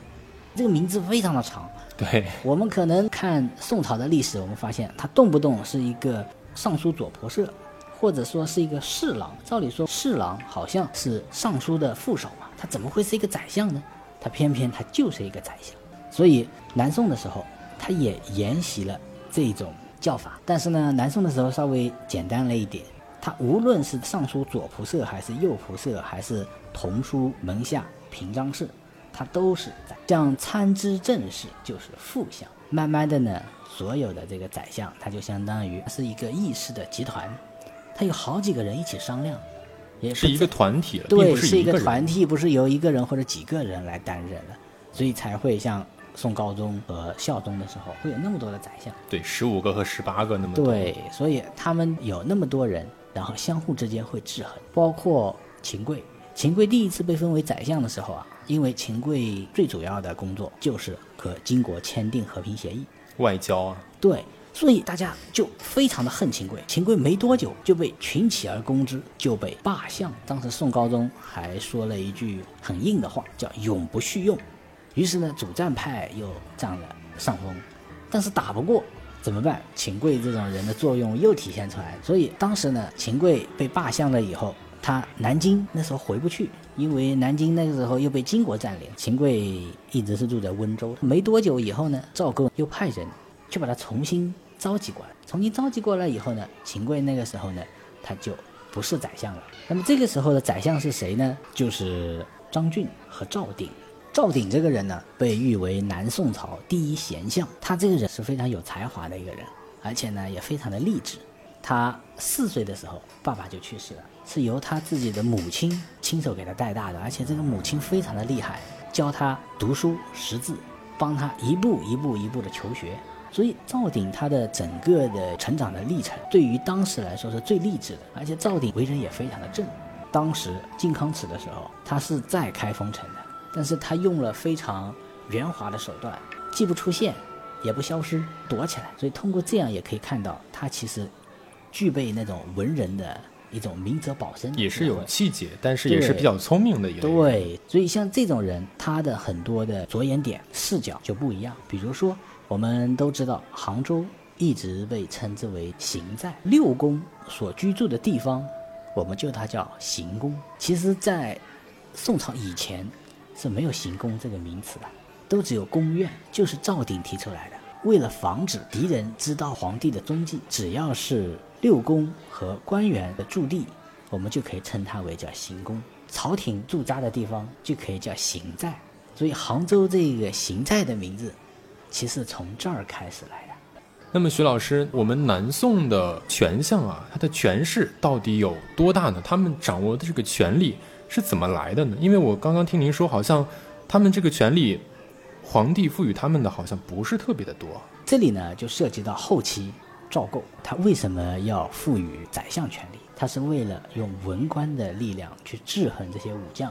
S3: 这个名字非常的长。
S2: 对
S3: 我们可能看宋朝的历史，我们发现他动不动是一个尚书左仆射，或者说是一个侍郎。照理说，侍郎好像是尚书的副手嘛，他怎么会是一个宰相呢？他偏偏他就是一个宰相。所以南宋的时候，他也沿袭了这种。叫法，但是呢，南宋的时候稍微简单了一点。他无论是尚书左仆射，还是右仆射，还是同书门下平章事，他都是宰像参知政事，就是副相。慢慢的呢，所有的这个宰相，他就相当于是一个议事的集团，他有好几个人一起商量，也
S2: 是一个团体了。
S3: 对，
S2: 是
S3: 一个团体，不是由一个人或者几个人来担任的，所以才会像。宋高宗和孝宗的时候，会有那么多的宰相，
S2: 对，十五个和十八个那么多，
S3: 对，所以他们有那么多人，然后相互之间会制衡，包括秦桧。秦桧第一次被封为宰相的时候啊，因为秦桧最主要的工作就是和金国签订和平协议，
S2: 外交啊，
S3: 对，所以大家就非常的恨秦桧。秦桧没多久就被群起而攻之，就被罢相。当时宋高宗还说了一句很硬的话，叫永不续用。于是呢，主战派又占了上风，但是打不过怎么办？秦桧这种人的作用又体现出来。所以当时呢，秦桧被罢相了以后，他南京那时候回不去，因为南京那个时候又被金国占领。秦桧一直是住在温州。没多久以后呢，赵构又派人去把他重新召集过来。重新召集过来以后呢，秦桧那个时候呢，他就不是宰相了。那么这个时候的宰相是谁呢？就是张俊和赵鼎。赵鼎这个人呢，被誉为南宋朝第一贤相。他这个人是非常有才华的一个人，而且呢，也非常的励志。他四岁的时候，爸爸就去世了，是由他自己的母亲亲手给他带大的。而且这个母亲非常的厉害，教他读书识字，帮他一步一步一步的求学。所以赵鼎他的整个的成长的历程，对于当时来说是最励志的。而且赵鼎为人也非常的正。当时靖康耻的时候，他是在开封城的。但是他用了非常圆滑的手段，既不出现，也不消失，躲起来。所以通过这样也可以看到，他其实具备那种文人的一种明哲保身，
S2: 也是有气节，但是也是比较聪明的一个。
S3: 对，所以像这种人，他的很多的着眼点、视角就不一样。比如说，我们都知道杭州一直被称之为行在，六宫所居住的地方，我们就它叫行宫。其实，在宋朝以前。是没有行宫这个名词的，都只有宫苑，就是赵鼎提出来的。为了防止敌人知道皇帝的踪迹，只要是六宫和官员的驻地，我们就可以称它为叫行宫。朝廷驻扎的地方就可以叫行在。所以杭州这个行在的名字，其实从这儿开始来的。
S2: 那么徐老师，我们南宋的权相啊，他的权势到底有多大呢？他们掌握的这个权力是怎么来的呢？因为我刚刚听您说，好像他们这个权力，皇帝赋予他们的好像不是特别的多。
S3: 这里呢，就涉及到后期赵构他为什么要赋予宰相权力？他是为了用文官的力量去制衡这些武将，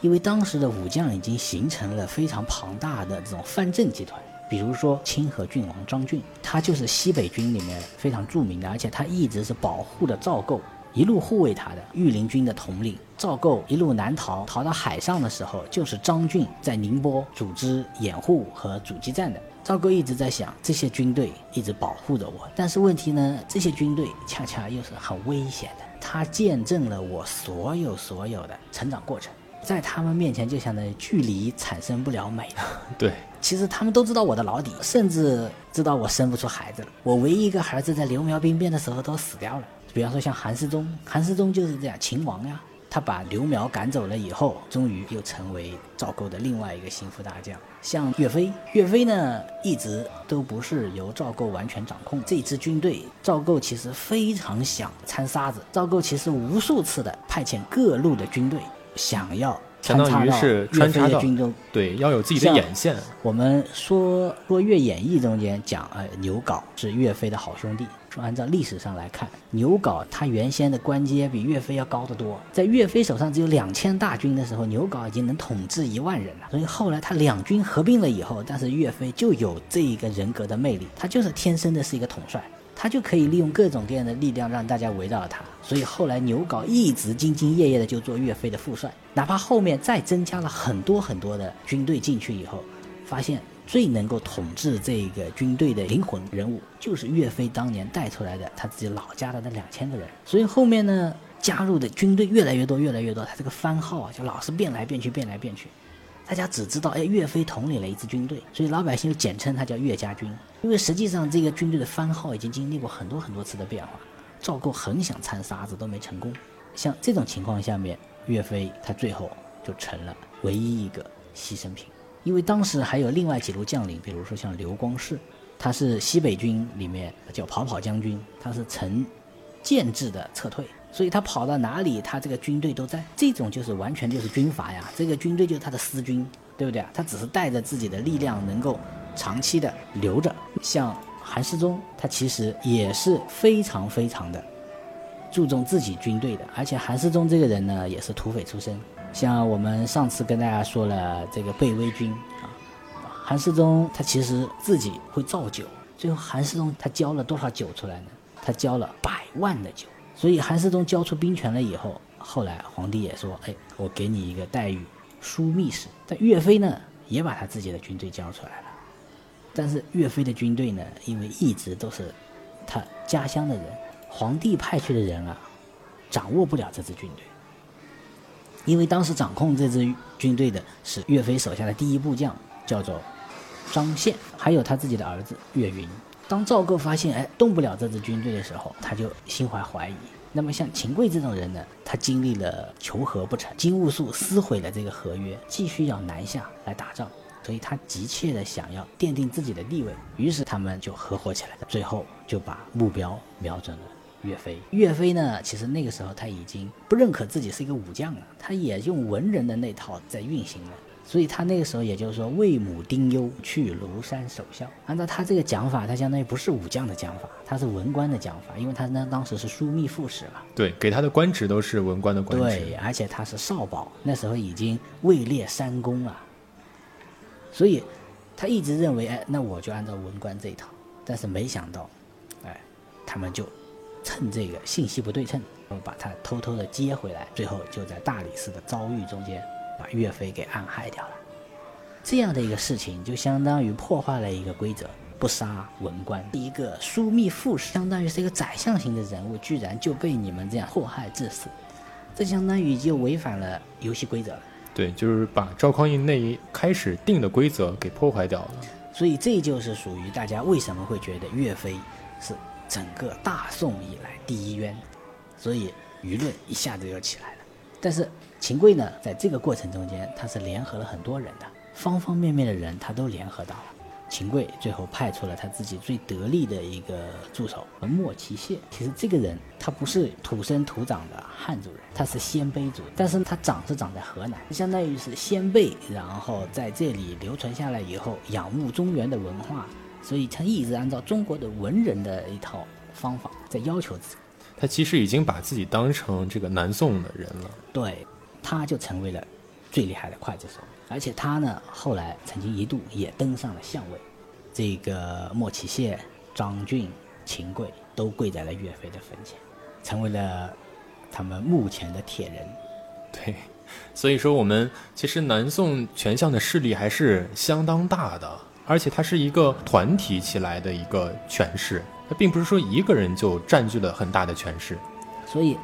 S3: 因为当时的武将已经形成了非常庞大的这种藩镇集团。比如说清河郡王张俊，他就是西北军里面非常著名的，而且他一直是保护的赵构，一路护卫他的御林军的统领。赵构一路南逃，逃到海上的时候，就是张俊在宁波组织掩护和阻击战的。赵构一直在想，这些军队一直保护着我，但是问题呢，这些军队恰恰又是很危险的，他见证了我所有所有的成长过程。在他们面前，就相当于距离产生不了美了。[LAUGHS] [LAUGHS]
S2: 对，
S3: 其实他们都知道我的老底，甚至知道我生不出孩子了。我唯一一个孩子在刘苗兵变的时候都死掉了。比方说像韩世忠，韩世忠就是这样，秦王呀，他把刘苗赶走了以后，终于又成为赵构的另外一个心腹大将。像岳飞，岳飞呢一直都不是由赵构完全掌控这支军队。赵构其实非常想掺沙子，赵构其实无数次的派遣各路的军队。想要
S2: 相当于是穿插
S3: 到军中，
S2: 对，要有自己的眼线。
S3: 我们说说《岳演义》中间讲，呃，牛皋是岳飞的好兄弟。说按照历史上来看，牛皋他原先的官阶比岳飞要高得多。在岳飞手上只有两千大军的时候，牛皋已经能统治一万人了。所以后来他两军合并了以后，但是岳飞就有这一个人格的魅力，他就是天生的是一个统帅。他就可以利用各种各样的力量让大家围绕他，所以后来牛皋一直兢兢业业的就做岳飞的副帅，哪怕后面再增加了很多很多的军队进去以后，发现最能够统治这个军队的灵魂人物就是岳飞当年带出来的他自己老家的那两千个人，所以后面呢加入的军队越来越多越来越多，他这个番号啊就老是变来变去变来变去。大家只知道，哎，岳飞统领了一支军队，所以老百姓就简称他叫岳家军。因为实际上这个军队的番号已经经历过很多很多次的变化。赵构很想掺沙子都没成功。像这种情况下面，岳飞他最后就成了唯一一个牺牲品。因为当时还有另外几路将领，比如说像刘光世，他是西北军里面叫跑跑将军，他是成建制的撤退。所以他跑到哪里，他这个军队都在。这种就是完全就是军阀呀，这个军队就是他的私军，对不对？他只是带着自己的力量，能够长期的留着。像韩世忠，他其实也是非常非常的注重自己军队的。而且韩世忠这个人呢，也是土匪出身。像我们上次跟大家说了这个贝威军啊，韩世忠他其实自己会造酒。最后韩世忠他交了多少酒出来呢？他交了百万的酒。所以韩世忠交出兵权了以后，后来皇帝也说：“哎，我给你一个待遇，枢密使。”但岳飞呢，也把他自己的军队交出来了。但是岳飞的军队呢，因为一直都是他家乡的人，皇帝派去的人啊，掌握不了这支军队。因为当时掌控这支军队的是岳飞手下的第一部将，叫做张宪，还有他自己的儿子岳云。当赵构发现哎动不了这支军队的时候，他就心怀怀疑。那么像秦桧这种人呢，他经历了求和不成，金兀术撕毁了这个合约，继续要南下来打仗，所以他急切的想要奠定自己的地位。于是他们就合伙起来，最后就把目标瞄准了岳飞。岳飞呢，其实那个时候他已经不认可自己是一个武将了，他也用文人的那套在运行了。所以他那个时候，也就是说，为母丁忧，去庐山守孝。按照他这个讲法，他相当于不是武将的讲法，他是文官的讲法，因为他呢当时是枢密副使嘛。
S2: 对，给他的官职都是文官的官职。
S3: 对，而且他是少保，那时候已经位列三公了。所以，他一直认为，哎，那我就按照文官这一套。但是没想到，哎，他们就趁这个信息不对称，把他偷偷的接回来，最后就在大理寺的遭遇中间。把岳飞给暗害掉了，这样的一个事情就相当于破坏了一个规则：不杀文官。一个枢密副使，相当于是一个宰相型的人物，居然就被你们这样祸害致死，这相当于就违反了游戏规则了。
S2: 对，就是把赵匡胤那一开始定的规则给破坏掉了。
S3: 所以这就是属于大家为什么会觉得岳飞是整个大宋以来第一冤，所以舆论一下子就起来了。但是。秦桧呢，在这个过程中间，他是联合了很多人的，方方面面的人他都联合到了。秦桧最后派出了他自己最得力的一个助手莫奇谢。其实这个人他不是土生土长的汉族人，他是鲜卑族，但是他长是长在河南，相当于是鲜卑，然后在这里流传下来以后，仰慕中原的文化，所以他一直按照中国的文人的一套方法在要求自己。
S2: 他其实已经把自己当成这个南宋的人了。
S3: 对，他就成为了最厉害的刽子手。而且他呢，后来曾经一度也登上了相位，这个莫启谢、张俊、秦桧都跪在了岳飞的坟前，成为了他们墓前的铁人。[LAUGHS]
S2: 对，所以说我们其实南宋权相的势力还是相当大的，而且它是一个团体起来的一个权势，它并不是说一个人就占据了很大的权势。
S3: 所以，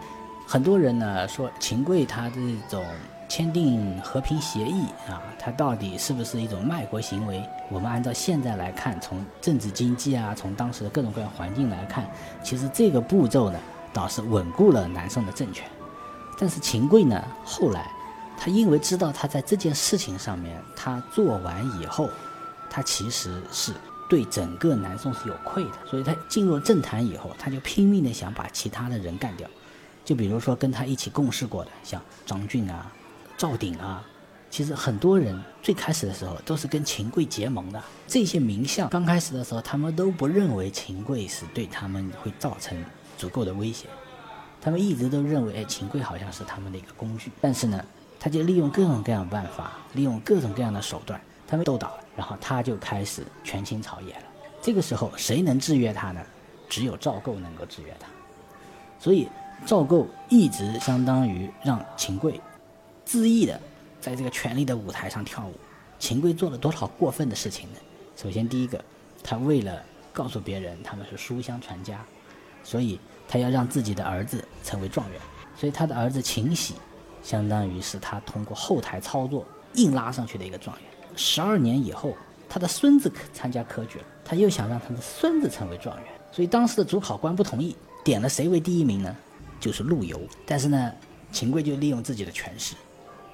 S3: 很多人呢说秦桧他这种。签订和平协议啊，它到底是不是一种卖国行为？我们按照现在来看，从政治经济啊，从当时的各种各样环境来看，其实这个步骤呢，倒是稳固了南宋的政权。但是秦桧呢，后来他因为知道他在这件事情上面他做完以后，他其实是对整个南宋是有愧的，所以他进入政坛以后，他就拼命的想把其他的人干掉。就比如说跟他一起共事过的，像张俊啊。赵鼎啊，其实很多人最开始的时候都是跟秦桧结盟的。这些名相刚开始的时候，他们都不认为秦桧是对他们会造成足够的威胁，他们一直都认为，哎，秦桧好像是他们的一个工具。但是呢，他就利用各种各样的办法，利用各种各样的手段，他们斗倒了，然后他就开始权倾朝野了。这个时候，谁能制约他呢？只有赵构能够制约他。所以，赵构一直相当于让秦桧。恣意的在这个权力的舞台上跳舞，秦桧做了多少过分的事情呢？首先，第一个，他为了告诉别人他们是书香传家，所以他要让自己的儿子成为状元，所以他的儿子秦喜，相当于是他通过后台操作硬拉上去的一个状元。十二年以后，他的孙子参加科举了，他又想让他的孙子成为状元，所以当时的主考官不同意，点了谁为第一名呢？就是陆游。但是呢，秦桧就利用自己的权势。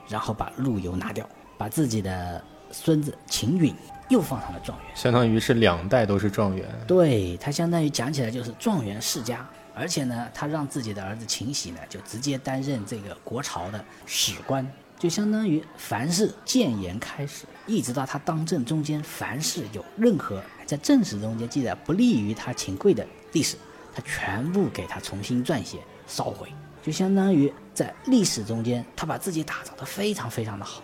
S3: 然后把陆游拿掉，把自己的孙子秦允又放上了状元，
S2: 相当于是两代都是状元。
S3: 对他相当于讲起来就是状元世家，而且呢，他让自己的儿子秦喜呢就直接担任这个国朝的史官，就相当于凡是谏言开始，一直到他当政中间，凡是有任何在正史中间记载不利于他秦桧的历史，他全部给他重新撰写烧毁。就相当于在历史中间，他把自己打造的非常非常的好。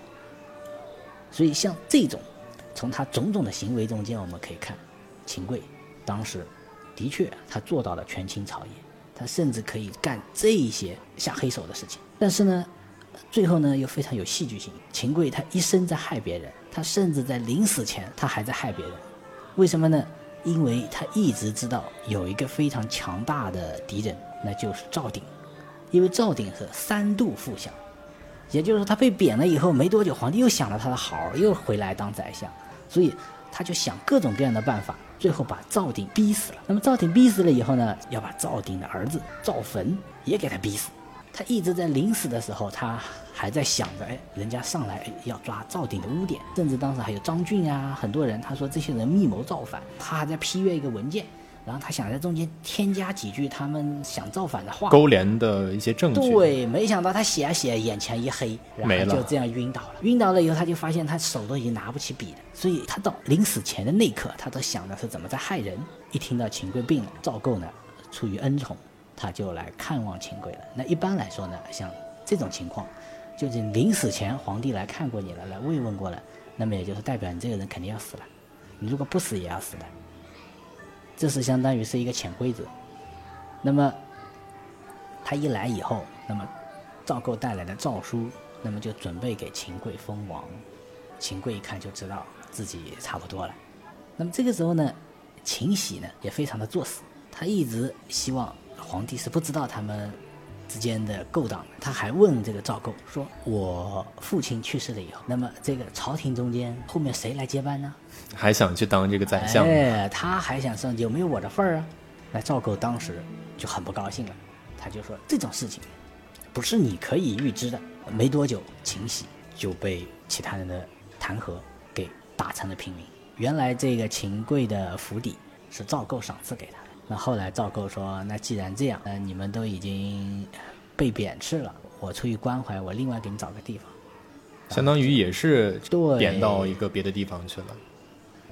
S3: 所以像这种，从他种种的行为中间，我们可以看，秦桧当时的确他做到了权倾朝野，他甚至可以干这些下黑手的事情。但是呢，最后呢又非常有戏剧性。秦桧他一生在害别人，他甚至在临死前他还在害别人。为什么呢？因为他一直知道有一个非常强大的敌人，那就是赵鼎。因为赵鼎是三度副相，也就是说他被贬了以后没多久，皇帝又想了他的好，又回来当宰相，所以他就想各种各样的办法，最后把赵鼎逼死了。那么赵鼎逼死了以后呢，要把赵鼎的儿子赵坟也给他逼死。他一直在临死的时候，他还在想着，哎，人家上来要抓赵鼎的污点，甚至当时还有张俊啊，很多人，他说这些人密谋造反，他还在批阅一个文件。然后他想在中间添加几句他们想造反的话，
S2: 勾连的一些证据。
S3: 对，没想到他写啊写，眼前一黑，然后就这样晕倒了。晕倒了以后，他就发现他手都已经拿不起笔了。所以他到临死前的那一刻，他都想的是怎么在害人。一听到秦桧病了，赵构呢出于恩宠，他就来看望秦桧了。那一般来说呢，像这种情况，就是临死前皇帝来看过你了，来慰问过了，那么也就是代表你这个人肯定要死了。你如果不死也要死的。这是相当于是一个潜规则。那么他一来以后，那么赵构带来的诏书，那么就准备给秦桧封王。秦桧一看就知道自己差不多了。那么这个时候呢，秦喜呢也非常的作死，他一直希望皇帝是不知道他们。之间的勾当，他还问这个赵构说：“我父亲去世了以后，那么这个朝廷中间后面谁来接班呢？”
S2: 还想去当这个宰相？
S3: 哎，他还想上，有没有我的份儿啊？那赵构当时就很不高兴了，他就说：“这种事情不是你可以预知的。”没多久，秦喜就被其他人的弹劾给打成了平民。原来这个秦桧的府邸是赵构赏赐给他的。那后来赵构说：“那既然这样，那，你们都已经被贬斥了，我出于关怀，我另外给你找个地方。”
S2: 相当于也是贬到一个别的地方去了。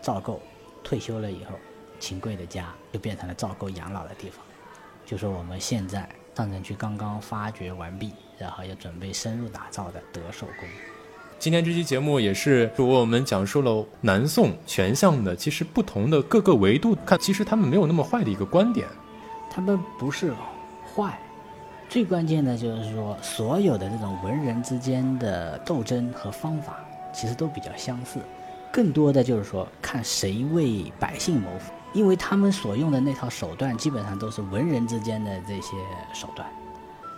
S3: 赵构退休了以后，秦桧的家就变成了赵构养老的地方，就是我们现在上城区刚刚发掘完毕，然后要准备深入打造的德寿宫。
S2: 今天这期节目也是为我们讲述了南宋全相的其实不同的各个维度看，其实他们没有那么坏的一个观点。
S3: 他们不是坏，最关键的就是说，所有的这种文人之间的斗争和方法其实都比较相似，更多的就是说看谁为百姓谋福，因为他们所用的那套手段基本上都是文人之间的这些手段，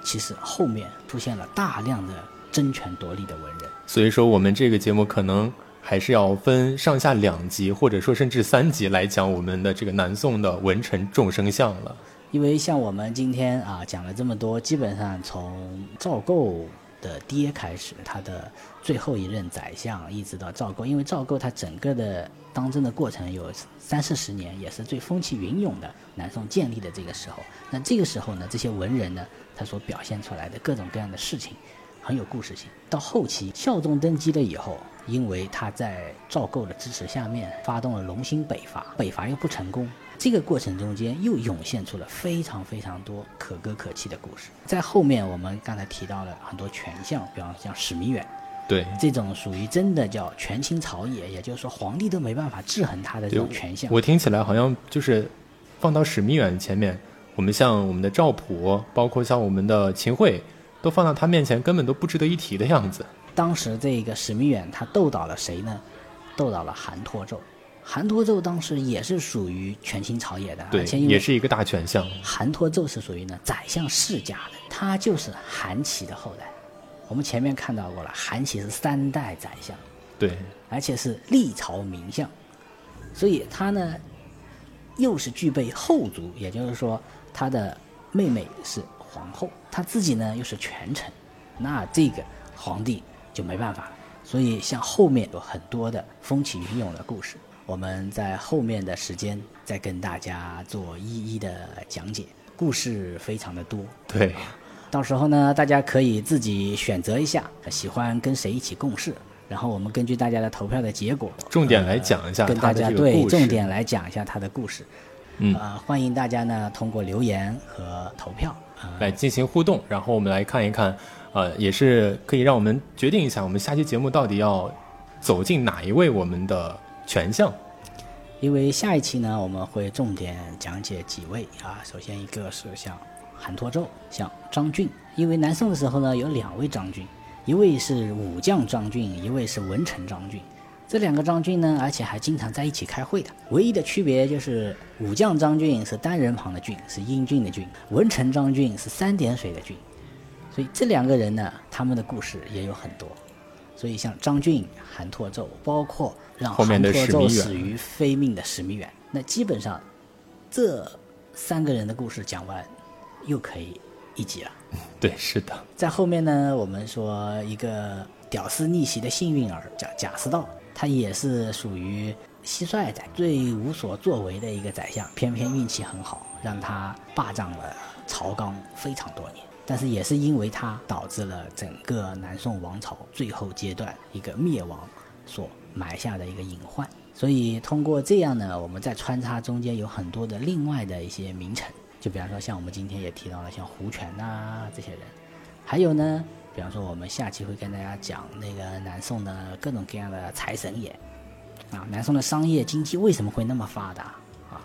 S3: 其实后面出现了大量的争权夺利的文人。
S2: 所以说，我们这个节目可能还是要分上下两集，或者说甚至三集来讲我们的这个南宋的文臣众生相了。
S3: 因为像我们今天啊讲了这么多，基本上从赵构的爹开始，他的最后一任宰相，一直到赵构，因为赵构他整个的当政的过程有三四十年，也是最风起云涌的南宋建立的这个时候。那这个时候呢，这些文人呢，他所表现出来的各种各样的事情。很有故事性。到后期，孝宗登基了以后，因为他在赵构的支持下面发动了龙兴北伐，北伐又不成功，这个过程中间又涌现出了非常非常多可歌可泣的故事。在后面，我们刚才提到了很多权相，比方像史弥远，
S2: 对
S3: 这种属于真的叫权倾朝野，也就是说皇帝都没办法制衡他的这种权相。
S2: 我听起来好像就是放到史弥远前面，我们像我们的赵普，包括像我们的秦桧。都放到他面前，根本都不值得一提的样子。
S3: 当时这个史弥远他斗倒了谁呢？斗倒了韩托胄。韩托胄当时也是属于权倾朝野的，
S2: 对，也是一个大权相。
S3: 韩托胄是属于呢宰相世家的，他就是韩琦的后代。我们前面看到过了，韩琦是三代宰相，
S2: 对，
S3: 而且是历朝名相，所以他呢又是具备后族，也就是说他的妹妹是。皇后，她自己呢又是权臣，那这个皇帝就没办法了。所以像后面有很多的风起云涌的故事，我们在后面的时间再跟大家做一一的讲解。故事非常的多，
S2: 对，
S3: 到时候呢大家可以自己选择一下，喜欢跟谁一起共事，然后我们根据大家的投票的结果，
S2: 重点来讲一下
S3: 跟大家对重点来讲一下他的故事。
S2: 嗯，
S3: 呃，欢迎大家呢通过留言和投票。
S2: 来进行互动，然后我们来看一看，呃，也是可以让我们决定一下，我们下期节目到底要走进哪一位我们的权相。
S3: 因为下一期呢，我们会重点讲解几位啊。首先一个是像韩托胄，像张俊。因为南宋的时候呢，有两位张俊，一位是武将张俊，一位是文臣张俊。这两个张俊呢，而且还经常在一起开会的。唯一的区别就是武将张俊是单人旁的俊，是英俊的俊；文臣张俊是三点水的俊。所以这两个人呢，他们的故事也有很多。所以像张俊、韩托胄，包括让韩托胄死于非命的史弥远，那基本上这三个人的故事讲完，又可以一集了。[LAUGHS]
S2: 对，是的。
S3: 在后面呢，我们说一个屌丝逆袭的幸运儿，叫贾似道。他也是属于蟋蟀宰最无所作为的一个宰相，偏偏运气很好，让他霸占了朝纲非常多年。但是也是因为他导致了整个南宋王朝最后阶段一个灭亡所埋下的一个隐患。所以通过这样呢，我们在穿插中间有很多的另外的一些名臣，就比方说像我们今天也提到了像胡权呐这些人，还有呢。比方说，我们下期会跟大家讲那个南宋的各种各样的财神爷，啊，南宋的商业经济为什么会那么发达啊？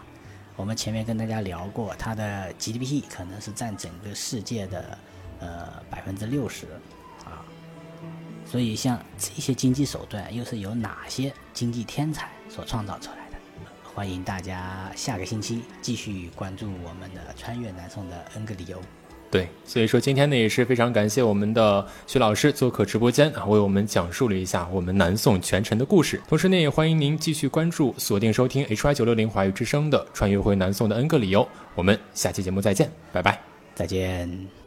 S3: 我们前面跟大家聊过，它的 GDP 可能是占整个世界的呃百分之六十啊，所以像这些经济手段又是由哪些经济天才所创造出来的？欢迎大家下个星期继续关注我们的穿越南宋的 N 个理由。
S2: 对，所以说今天呢也是非常感谢我们的徐老师做客直播间啊，为我们讲述了一下我们南宋权臣的故事。同时呢，也欢迎您继续关注、锁定收听 HY 九六零华语之声的《穿越回南宋的 N 个理由》。我们下期节目再见，拜拜，
S3: 再见。